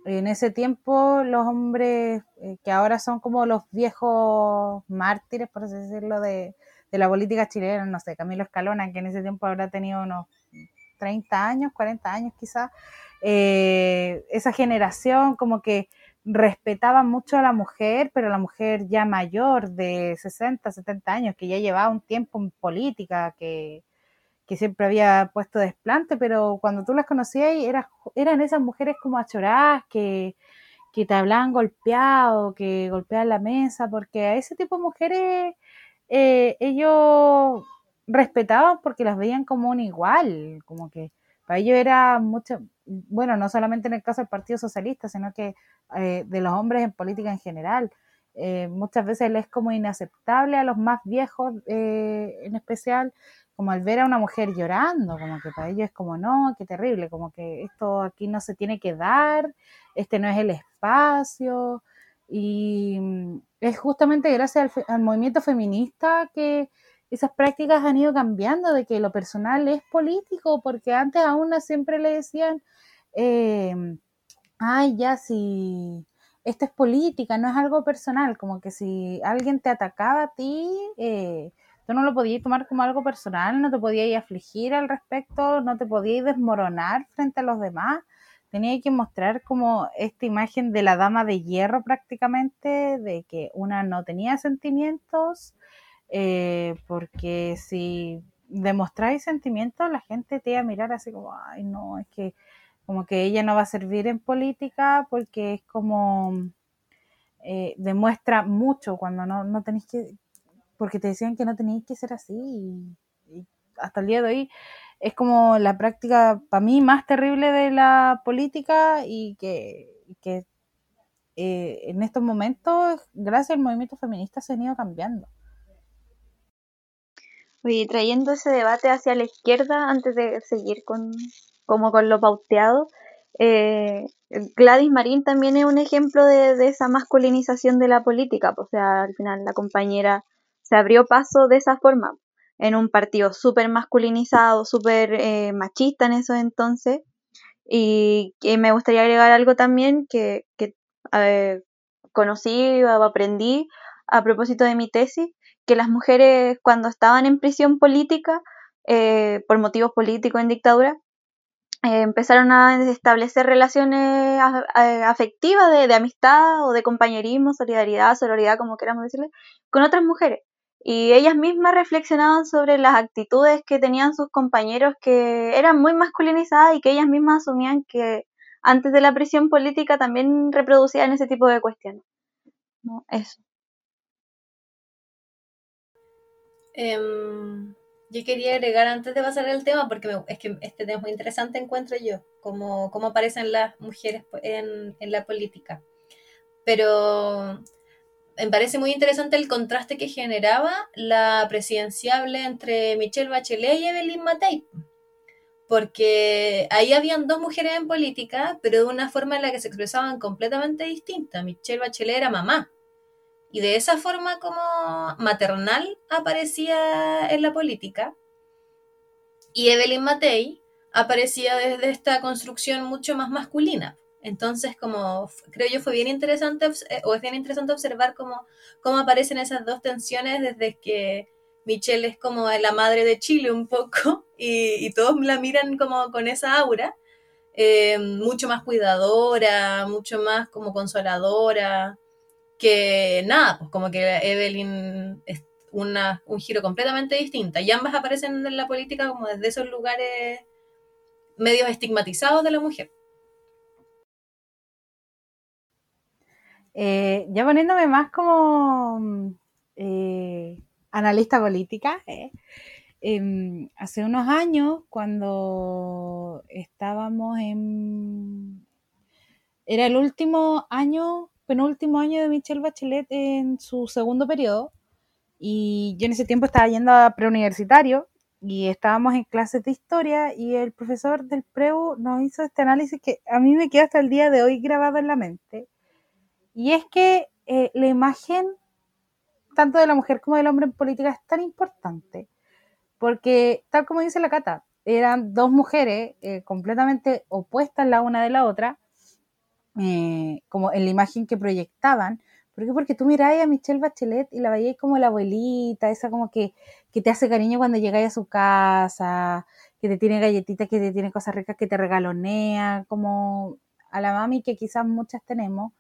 en ese tiempo los hombres eh, que ahora son como los viejos mártires, por así decirlo, de, de la política chilena, no sé, Camilo Escalona, que en ese tiempo habrá tenido unos 30 años, 40 años quizás, eh, esa generación como que respetaba mucho a la mujer, pero la mujer ya mayor de 60, 70 años, que ya llevaba un tiempo en política, que, que siempre había puesto desplante, pero cuando tú las conocías eran, eran esas mujeres como achoradas, que, que te hablaban golpeado, que golpeaban la mesa, porque a ese tipo de mujeres eh, ellos respetaban porque las veían como un igual, como que para ellos era mucho, bueno, no solamente en el caso del Partido Socialista, sino que eh, de los hombres en política en general. Eh, muchas veces les es como inaceptable a los más viejos eh, en especial, como al ver a una mujer llorando, como que para ellos es como, no, qué terrible, como que esto aquí no se tiene que dar, este no es el espacio. Y mm, es justamente gracias al, al movimiento feminista que esas prácticas han ido cambiando, de que lo personal es político, porque antes a una siempre le decían, eh, ay, ya, si esto es política, no es algo personal, como que si alguien te atacaba a ti, eh, tú no lo podías tomar como algo personal, no te podías afligir al respecto, no te podías desmoronar frente a los demás, tenía que mostrar como esta imagen de la dama de hierro prácticamente, de que una no tenía sentimientos, eh, porque si demostráis sentimientos, la gente te iba a mirar así como, ay, no, es que como que ella no va a servir en política porque es como eh, demuestra mucho cuando no, no tenéis que, porque te decían que no tenéis que ser así y, hasta el día de hoy es como la práctica para mí más terrible de la política y que, que eh, en estos momentos, gracias al movimiento feminista, se han ido cambiando. Oye, trayendo ese debate hacia la izquierda, antes de seguir con, como con lo pauteado, eh, Gladys Marín también es un ejemplo de, esa masculinización de la política, pues, o sea, al final la compañera se abrió paso de esa forma, en un partido súper masculinizado, súper eh, machista en esos entonces, y me gustaría agregar algo también que, que conocí o aprendí a propósito de mi tesis, que las mujeres cuando estaban en prisión política, eh, por motivos políticos en dictadura, eh, empezaron a establecer relaciones afectivas de, amistad o de compañerismo, solidaridad, sororidad, como queramos decirle, con otras mujeres. Y ellas mismas reflexionaban sobre las actitudes que tenían sus compañeros que eran muy masculinizadas y que ellas mismas asumían que antes de la prisión política también reproducían ese tipo de cuestiones. Eso. Em, yo quería agregar antes de pasar el tema, porque es que este tema es muy interesante, encuentro yo, cómo, cómo aparecen las mujeres en, en, la política. Pero me parece muy interesante el contraste que generaba la presidenciable entre Michelle Bachelet y Evelyn Matei. Porque ahí habían dos mujeres en política, pero de una forma en la que se expresaban completamente distinta. Michelle Bachelet era mamá, y de esa forma como maternal aparecía en la política. Y Evelyn Matei aparecía desde esta construcción mucho más masculina. Entonces, como creo yo fue bien interesante, eh, o es bien interesante observar cómo, cómo aparecen esas dos tensiones desde que Michelle es como la madre de Chile un poco (laughs) y, todos la miran como con esa aura, eh, mucho más cuidadora, mucho más como consoladora, que nada, pues como que Evelyn es una, un giro completamente distinto. Y ambas aparecen en la política como desde esos lugares medios estigmatizados de la mujer. Eh, ya poniéndome más como eh, analista política, eh, em, hace unos años, cuando estábamos en... Era el último año penúltimo año de Michelle Bachelet en su segundo periodo y yo en ese tiempo estaba yendo a preuniversitario y estábamos en clases de historia y el profesor del preu nos hizo este análisis que a mí me queda hasta el día de hoy grabado en la mente. Y es que eh, la imagen tanto de la mujer como del hombre en política es tan importante porque tal como dice la Cata, eran dos mujeres eh, completamente opuestas la una de la otra eh, como en la imagen que proyectaban. ¿Por qué? Porque tú miráis a Michelle Bachelet y la veíais como la abuelita, esa como que, que te hace cariño cuando llegáis a su casa, que te tiene galletitas, que te tiene cosas ricas, que te regalonea, como a la mami que quizás muchas tenemos.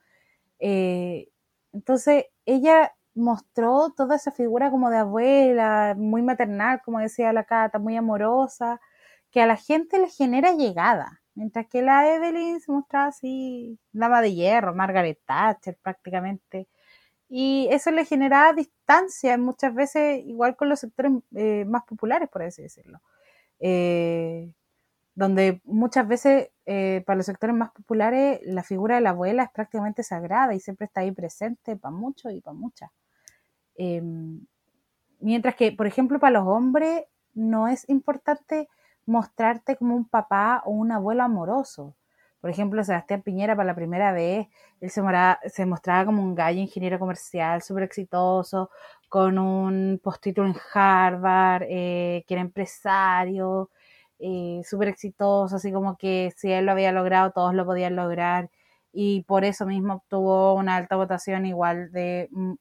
Eh, entonces, ella mostró toda esa figura como de abuela, muy maternal, como decía la Cata, muy amorosa, que a la gente le genera llegada. Mientras que la Evelyn se mostraba así, dama de hierro, Margaret Thatcher prácticamente. Y eso le generaba distancia muchas veces, igual con los sectores eh, más populares, por así decirlo. Eh, donde muchas veces eh, para los sectores más populares la figura de la abuela es prácticamente sagrada y siempre está ahí presente para muchos y para muchas. Em, mientras que, por ejemplo, para los hombres no es importante mostrarte como un papá o un abuelo amoroso. Por ejemplo, Sebastián Piñera para la primera vez, él se, mostraba como un gallo ingeniero comercial súper exitoso, con un postítulo en Harvard, eh, que era empresario, eh, súper exitoso, así como que si él lo había logrado, todos lo podían lograr. Y por eso mismo obtuvo una alta votación igual de mm,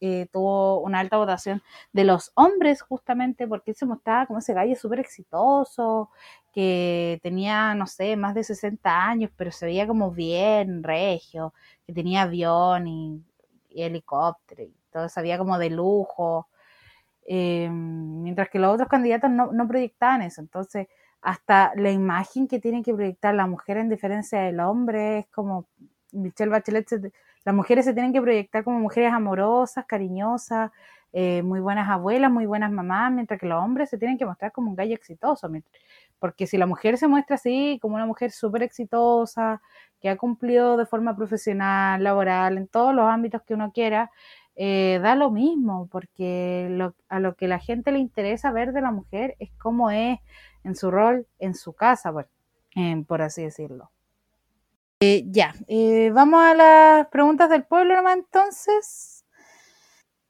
eh, tuvo una alta votación de los hombres justamente porque él se mostraba como ese gallo súper exitoso, que tenía, no sé, más de 60 años, pero se veía como bien regio, que tenía avión y, helicóptero y todo, sabía como de lujo, eh, mientras que los otros candidatos no, no proyectaban eso, entonces hasta la imagen que tiene que proyectar la mujer en diferencia del hombre es como Michelle Bachelet las mujeres se tienen que proyectar como mujeres amorosas, cariñosas, eh, muy buenas abuelas, muy buenas mamás, mientras que los hombres se tienen que mostrar como un gallo exitoso. Porque si la mujer se muestra así, como una mujer súper exitosa, que ha cumplido de forma profesional, laboral, en todos los ámbitos que uno quiera, eh, da lo mismo, porque a lo que la gente le interesa ver de la mujer es cómo es en su rol en su casa, por así decirlo. Eh, ya, eh, vamos a las preguntas del pueblo nomás entonces.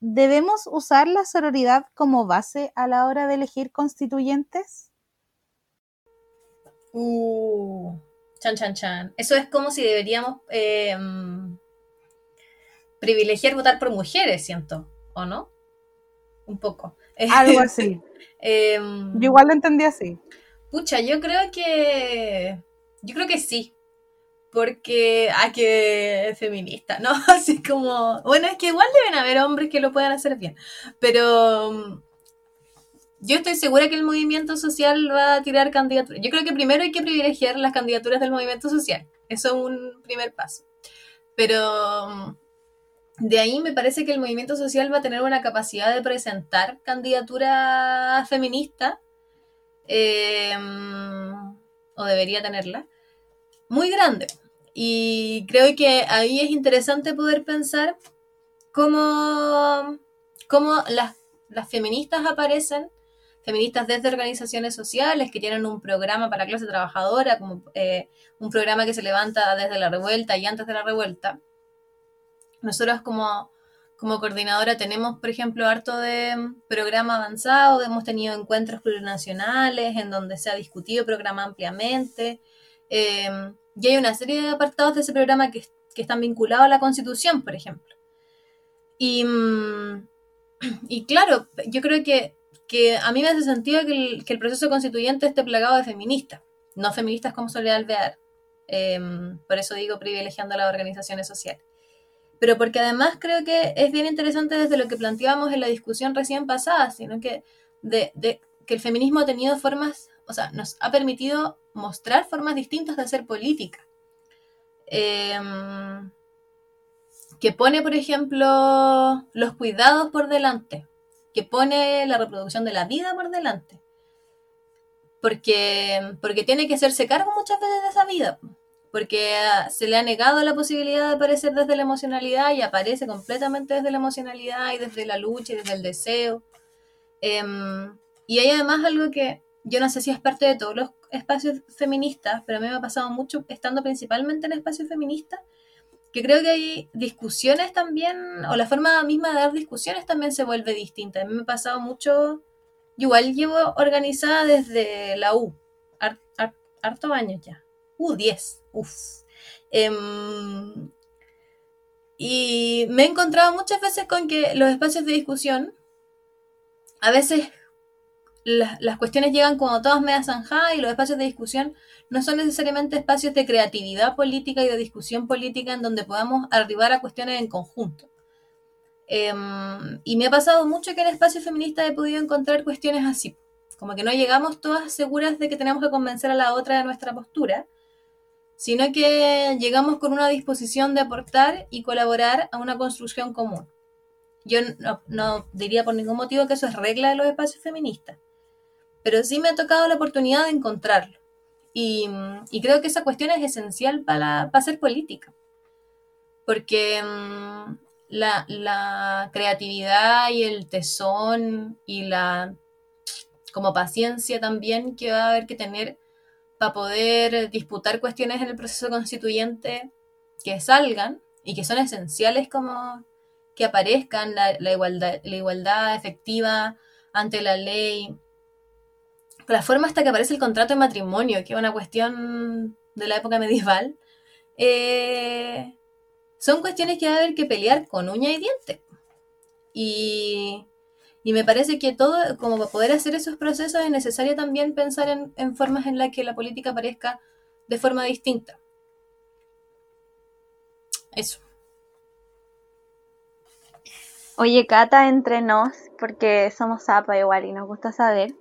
¿Debemos usar la sororidad como base a la hora de elegir constituyentes? Uh, chan, chan, chan. Eso es como si deberíamos em, privilegiar votar por mujeres, siento, ¿o no? Un poco. (laughs) Algo así. Em, yo igual lo entendí así. Pucha, yo creo que. Yo creo que sí porque hay que feminista, ¿no? (laughs) Así como, bueno, es que igual deben haber hombres que lo puedan hacer bien, pero mm, yo estoy segura que el movimiento social va a tirar candidaturas. Yo creo que primero hay que privilegiar las candidaturas del movimiento social, eso es un primer paso, pero mm, de ahí me parece que el movimiento social va a tener una capacidad de presentar candidatura feminista, eh, mm, o debería tenerla, muy grande. Y creo que ahí es interesante poder pensar cómo, cómo las, feministas aparecen, feministas desde organizaciones sociales que tienen un programa para clase trabajadora, como eh, un programa que se levanta desde la revuelta y antes de la revuelta. Nosotros como, como coordinadora tenemos, por ejemplo, harto de programa avanzado, hemos tenido encuentros plurinacionales en donde se ha discutido el programa ampliamente. Eh, y hay una serie de apartados de ese programa que, están vinculados a la Constitución, por ejemplo. Y, mm, (clears throat) y claro, yo creo que, a mí me hace sentido que el, proceso constituyente esté plagado de feministas, no feministas como Soledad Alvear. Em, por eso digo privilegiando a las organizaciones sociales. Pero porque además creo que es bien interesante desde lo que planteábamos en la discusión recién pasada, sino que, de, que el feminismo ha tenido formas, o sea, nos ha permitido mostrar formas distintas de hacer política. Em, que pone, por ejemplo, los cuidados por delante, que pone la reproducción de la vida por delante. Porque, porque tiene que hacerse cargo muchas veces de esa vida, porque se le ha negado la posibilidad de aparecer desde la emocionalidad y aparece completamente desde la emocionalidad y desde la lucha y desde el deseo. Em, y hay además algo que yo no sé si es parte de todos los espacios feministas, pero a mí me ha pasado mucho estando principalmente en espacios feministas, que creo que hay discusiones también, o la forma misma de dar discusiones también se vuelve distinta. A mí me ha pasado mucho, igual llevo organizada desde la U, harto años ya, U10, uff. Em, y me he encontrado muchas veces con que los espacios de discusión, a veces las cuestiones llegan como todas medias zanjadas y los espacios de discusión no son necesariamente espacios de creatividad política y de discusión política en donde podamos arribar a cuestiones en conjunto. Em, y me ha pasado mucho que en espacios feministas he podido encontrar cuestiones así, como que no llegamos todas seguras de que tenemos que convencer a la otra de nuestra postura, sino que llegamos con una disposición de aportar y colaborar a una construcción común. Yo no, diría por ningún motivo que eso es regla de los espacios feministas, pero sí me ha tocado la oportunidad de encontrarlo. Y, creo que esa cuestión es esencial para, para hacer política, porque mm, la, creatividad y el tesón y la como paciencia también que va a haber que tener para poder disputar cuestiones en el proceso constituyente que salgan y que son esenciales como que aparezcan la, igualdad, la igualdad efectiva ante la ley. La forma hasta que aparece el contrato de matrimonio, que es una cuestión de la época medieval, eh, son cuestiones que va a haber que pelear con uña y diente. Y, me parece que todo, como para poder hacer esos procesos, es necesario también pensar en, formas en las que la política aparezca de forma distinta. Eso. Oye, Cata, entre nos, porque somos zapa igual y nos gusta saber.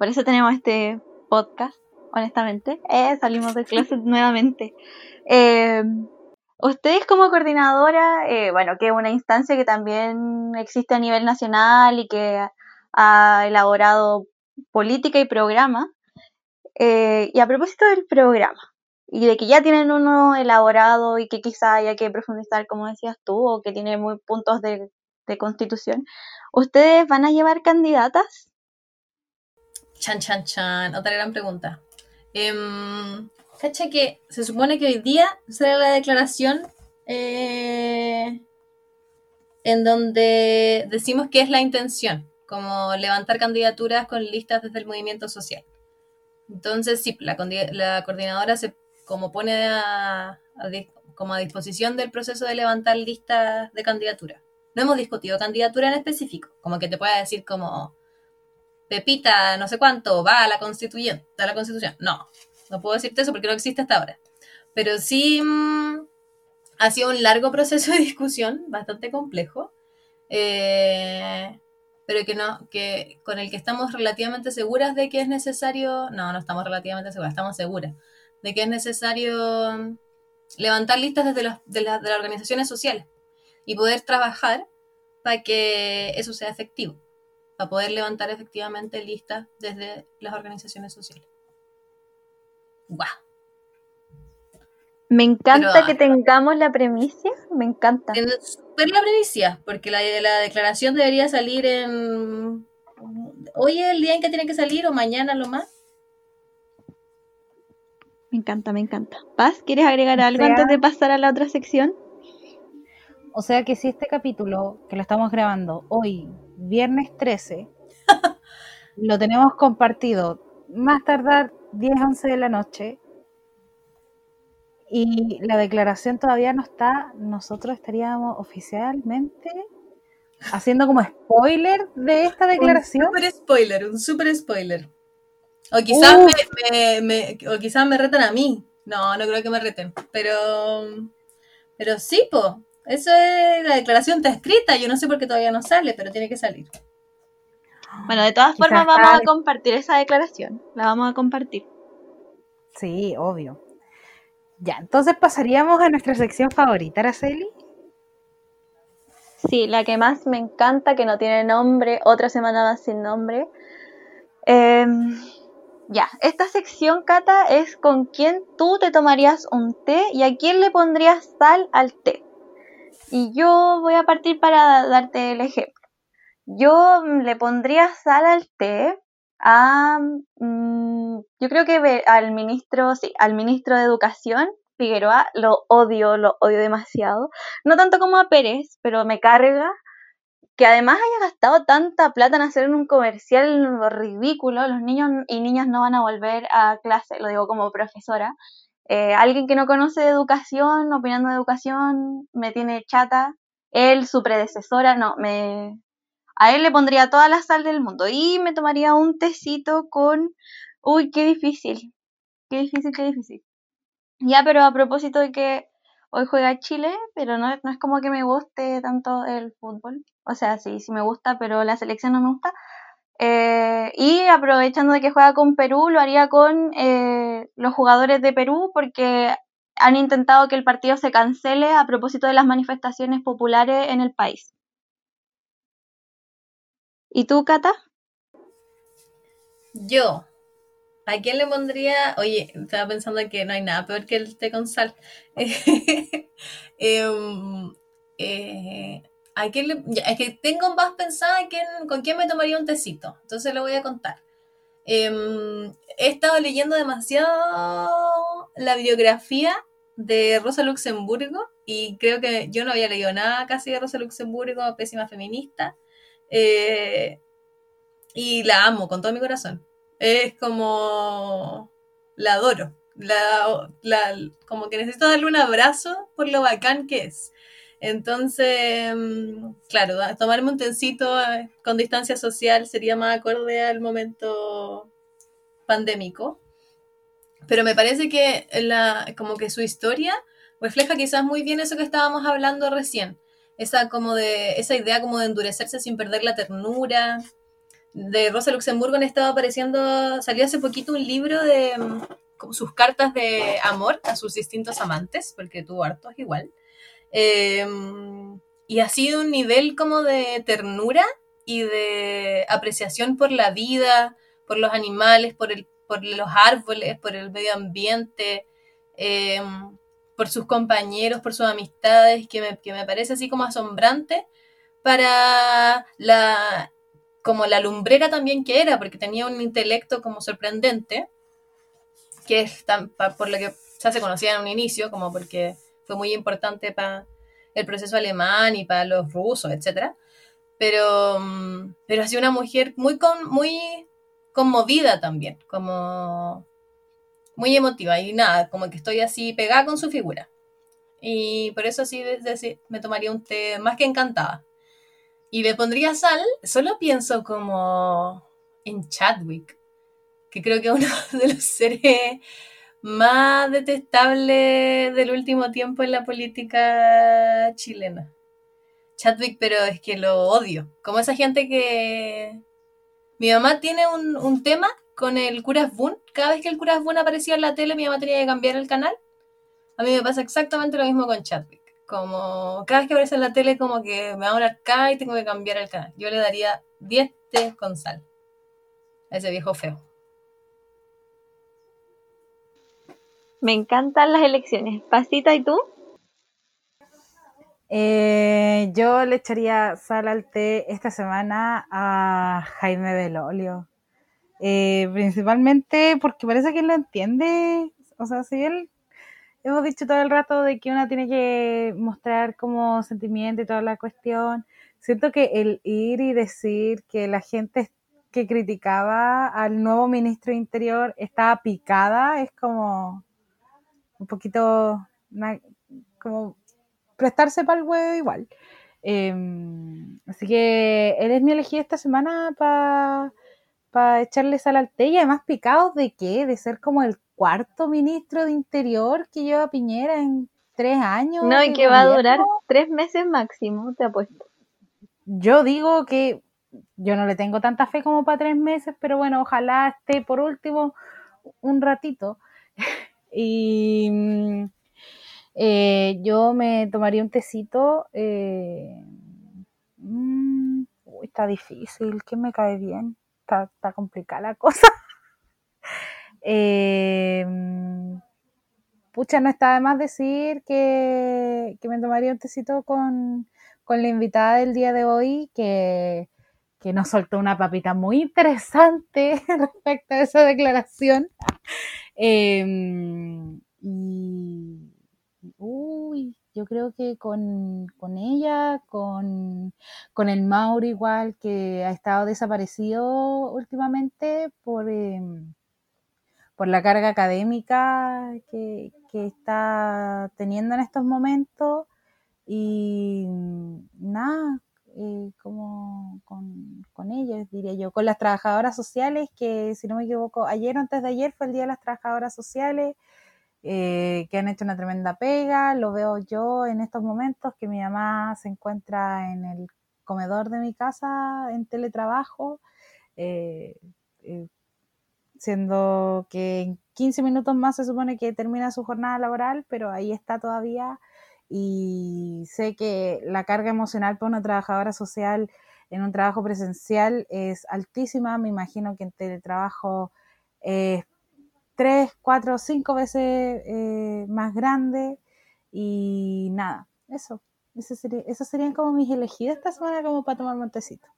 Por eso tenemos este podcast, honestamente. Eh, salimos de clase (laughs) nuevamente. Eh, Ustedes como coordinadora, eh, bueno, que es una instancia que también existe a nivel nacional y que ha elaborado política y programa. Eh, y a propósito del programa, y de que ya tienen uno elaborado y que quizá haya que profundizar, como decías tú, o que tiene muy puntos de, constitución, ¿ustedes van a llevar candidatas? Chan, chan, chan. Otra gran pregunta. Em, Cacha que se supone que hoy día será la declaración eh, en donde decimos que es la intención, como levantar candidaturas con listas desde el movimiento social. Entonces, sí, la, coordinadora se como pone como a disposición del proceso de levantar listas de candidatura. No hemos discutido candidatura en específico, como que te pueda decir como Pepita, no sé cuánto, va a la constituyente, a la constitución. No, no puedo decirte eso porque no existe hasta ahora. Pero sí mm, ha sido un largo (laughs) proceso de discusión, bastante complejo. Eh, pero que no, que con el que estamos relativamente seguras de que es necesario, no, no estamos relativamente seguras, estamos seguras de que es necesario mm, levantar listas desde los, de, de las organizaciones sociales y poder trabajar para que eso sea efectivo, para poder levantar efectivamente listas desde las organizaciones sociales. Me encanta que tengamos la premicia, me encanta. Super la premicia, porque la, la declaración debería salir en... Hoy es el día en que tiene que salir o mañana lo más. Me encanta, me encanta. Paz, ¿quieres agregar algo antes de pasar a la otra sección? O sea que si este capítulo, que lo estamos grabando hoy, viernes 13, (laughs) lo tenemos compartido más tardar 10, 11 de la noche y la declaración todavía no está, nosotros estaríamos oficialmente haciendo como spoiler de esta declaración. Un super spoiler, un super spoiler. O quizás me, me, o quizás me retan a mí. No, no creo que me reten. Pero, pero sí, po. Eso es, la declaración está escrita. Yo no sé por qué todavía no sale, pero tiene que salir. Bueno, de todas formas vamos a compartir esa declaración. La vamos a compartir. Sí, obvio. Ya, entonces pasaríamos a nuestra sección favorita, Araceli. Sí, la que más me encanta, que no tiene nombre, otra semana más sin nombre. Em, ya, esta sección, Cata, es con quién tú te tomarías un té y a quién le pondrías sal al té. Y yo voy a partir para darte el ejemplo. Yo mm, le pondría sal al té a, mm, yo creo que al ministro, sí, al ministro de Educación, Figueroa, lo odio, lo odio demasiado. No tanto como a Pérez, pero me carga que además haya gastado tanta plata en hacer un comercial ridículo, los niños y niñas no van a volver a clase, lo digo como profesora. Eh, alguien que no conoce educación, opinando de educación, me tiene chata. Él, su predecesora, no, me... A él le pondría toda la sal del mundo y me tomaría un tecito con... Uy, qué difícil. Qué difícil, qué difícil. Ya, pero a propósito de que hoy juega Chile, pero no, no es como que me guste tanto el fútbol. O sea, sí, sí me gusta, pero la selección no me gusta. Eh, y aprovechando de que juega con Perú, lo haría con eh, los jugadores de Perú porque han intentado que el partido se cancele a propósito de las manifestaciones populares en el país. ¿Y tú, Cata? Yo. ¿A quién le pondría? Oye, estaba pensando que no hay nada peor que el té con sal. (laughs) Em, eh, es que tengo más pensada con quién me tomaría un tecito. Entonces lo voy a contar. Em, he estado leyendo demasiado la biografía de Rosa Luxemburgo y creo que yo no había leído nada casi de Rosa Luxemburgo, pésima feminista. Eh, y la amo con todo mi corazón. Es como... La adoro. La, como que necesito darle un abrazo por lo bacán que es. Entonces, claro, tomarme un tecito eh, con distancia social sería más acorde al momento pandémico. Pero me parece que la, como que su historia refleja quizás muy bien eso que estábamos hablando recién. Esa, como de, esa idea como de endurecerse sin perder la ternura. De Rosa Luxemburgo han estado apareciendo, salió hace poquito un libro de mm, como sus cartas de amor a sus distintos amantes, porque tuvo hartos igual. Em, y ha sido un nivel como de ternura y de apreciación por la vida, por los animales, por, el, por los árboles, por el medio ambiente, em, por sus compañeros, por sus amistades, que me, que me parece así como asombrante para la como la lumbrera también que era, porque tenía un intelecto como sorprendente, que es tan, por lo que ya se conocía en un inicio, como porque muy importante para el proceso alemán y para los rusos, etc. Pero, mm, pero ha sido una mujer muy, con, muy conmovida también, como muy emotiva y nada, como que estoy así pegada con su figura. Y por eso así me tomaría un té más que encantada. Y le pondría sal, solo pienso como en Chadwick, que creo que es uno (laughs) de los seres más detestable del último tiempo en la política chilena. Chadwick, pero es que lo odio. Como esa gente que... Mi mamá tiene un, tema con el Curas Boon. Cada vez que el Curas Boon aparecía en la tele, mi mamá tenía que cambiar el canal. A mí me pasa exactamente lo mismo con Chadwick. Como cada vez que aparece en la tele, como que me va a hablar acá y tengo que cambiar el canal. Yo le daría 10 té con sal a ese viejo feo. Me encantan las elecciones. Pasita, ¿y tú? Eh, yo le echaría sal al té esta semana a Jaime Belolio. Eh, principalmente porque parece que él lo entiende. O sea, si él hemos dicho todo el rato de que una tiene que mostrar como sentimiento y toda la cuestión. Siento que el ir y decir que la gente que criticaba al nuevo ministro de Interior estaba picada es como un poquito como prestarse para el huevo igual. Em, así que él es mi elegido esta semana para pa echarle sal al té y además picados de qué? De ser como el cuarto ministro de Interior que lleva Piñera en tres años. No, y que va a durar tres meses máximo, te apuesto. Yo digo que yo no le tengo tanta fe como para tres meses, pero bueno, ojalá esté por último un ratito. (laughs) Y mm, eh, yo me tomaría un tecito. Eh, mm, está difícil, que me cae bien. Está, complicada la cosa. (laughs) Eh, mm, pucha, no está de más decir que, que me tomaría un tecito con, con, la invitada del día de hoy, que, que nos soltó una papita muy interesante (laughs) respecto a esa declaración. Em, y, uy, yo creo que con, ella, con, el Mauro igual, que ha estado desaparecido últimamente por, em, por la carga académica que, que está teniendo en estos momentos. Y nada, eh, como con, con, ellos, diría yo, con las trabajadoras sociales, que si no me equivoco, ayer o antes de ayer fue el Día de las Trabajadoras Sociales, eh, que han hecho una tremenda pega, lo veo yo en estos momentos, que mi mamá se encuentra en el comedor de mi casa en teletrabajo, eh, siendo que en 15 minutos más se supone que termina su jornada laboral, pero ahí está todavía y sé que la carga emocional para una trabajadora social en un trabajo presencial es altísima, me imagino que en teletrabajo es tres, cuatro, cinco veces eh, más grande y nada, eso, eso sería, esos serían como mis elegidos esta semana como para tomar montecito.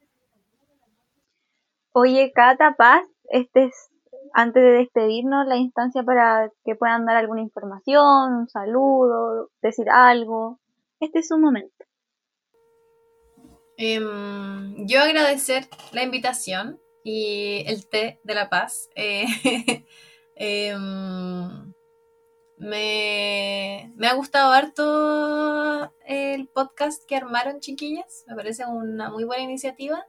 Oye, Cata Paz, este es antes de despedirnos, la instancia para que puedan dar alguna información, un saludo, decir algo. Este es su momento. Em, yo agradecer la invitación y el té de la paz. Eh, (laughs) em, me, me, ha gustado harto el podcast que armaron, chiquillas. Me parece una muy buena iniciativa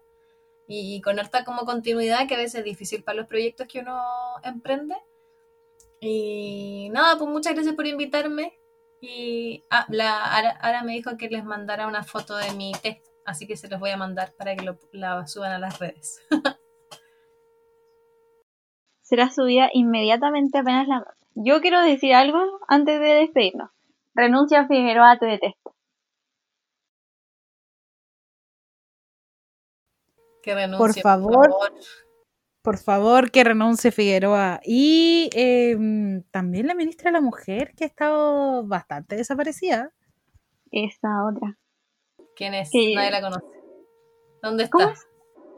y con harta como continuidad que a veces es difícil para los proyectos que uno emprende. Y nada, pues muchas gracias por invitarme. Y ah, la, me dijo que les mandara una foto de mi té, así que se los voy a mandar para que lo, la suban a las redes. (laughs) Será subida inmediatamente apenas la... Yo quiero decir algo antes de despedirnos. Renuncia Figueroa, te detesto. Que renuncie, por favor. Por favor. que renuncie Figueroa. Y em, también la ministra de la Mujer, que ha estado bastante desaparecida. Esa otra. ¿Quién es? Nadie la conoce. ¿Dónde está?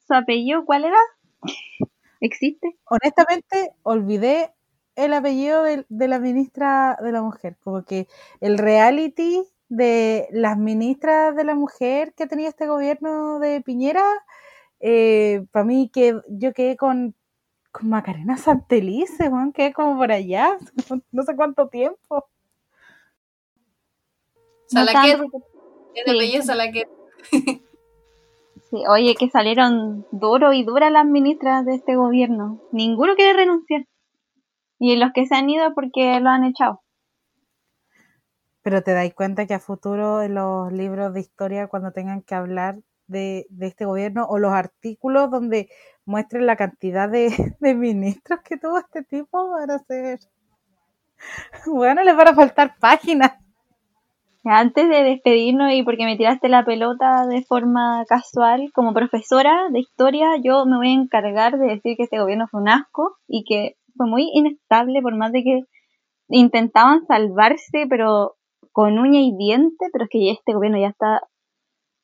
¿Su apellido cuál era? (laughs) ¿Existe? Honestamente, olvidé el apellido de, de, la ministra de la Mujer. Como que el reality de las ministras de la Mujer que tenía este gobierno de Piñera eh, para mí que yo quedé con, con Macarena Santelice, Juan, quedé como por allá, (laughs) no sé cuánto tiempo. Salaquet, es de belleza Sí, oye, que salieron duro y dura las ministras de este gobierno. Ninguno quiere renunciar. Y los que se han ido porque lo han echado. Pero te dais cuenta que a futuro en los libros de historia, cuando tengan que hablar de, este gobierno o los artículos donde muestren la cantidad de, (laughs) ministros que tuvo este tipo para ser... (laughs) Bueno, les van a faltar páginas. Antes de despedirnos y porque me tiraste la pelota de forma casual, como profesora de historia, yo me voy a encargar de decir que este gobierno fue un asco y que fue muy inestable por más de que intentaban salvarse, pero con uña y diente, pero es que este gobierno ya está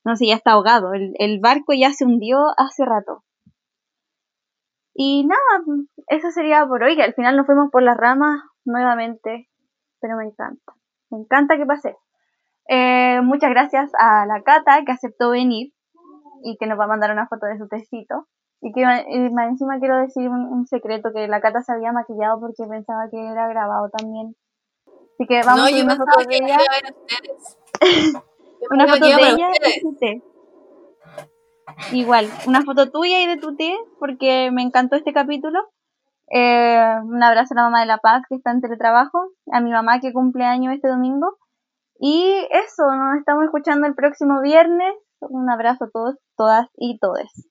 no sé, ya está ahogado. El, barco ya se hundió hace rato. Y nada, eso sería por hoy, que al final nos fuimos por las ramas nuevamente, pero me encanta. Me encanta que pase. Eh, muchas gracias a la Cata que aceptó venir y que nos va a mandar una foto de su tecito. Y que más encima quiero decir un, secreto, que la Cata se había maquillado porque pensaba que era grabado también. Así que vamos a ver una foto de ella. (laughs) Una foto de ella y tu té. Igual, una foto tuya y de tu té, porque me encantó este capítulo. Eh, un abrazo a la mamá de La Paz que está en teletrabajo, a mi mamá que cumple año este domingo. Y eso, nos estamos escuchando el próximo viernes. Un abrazo a todos, todas y todes.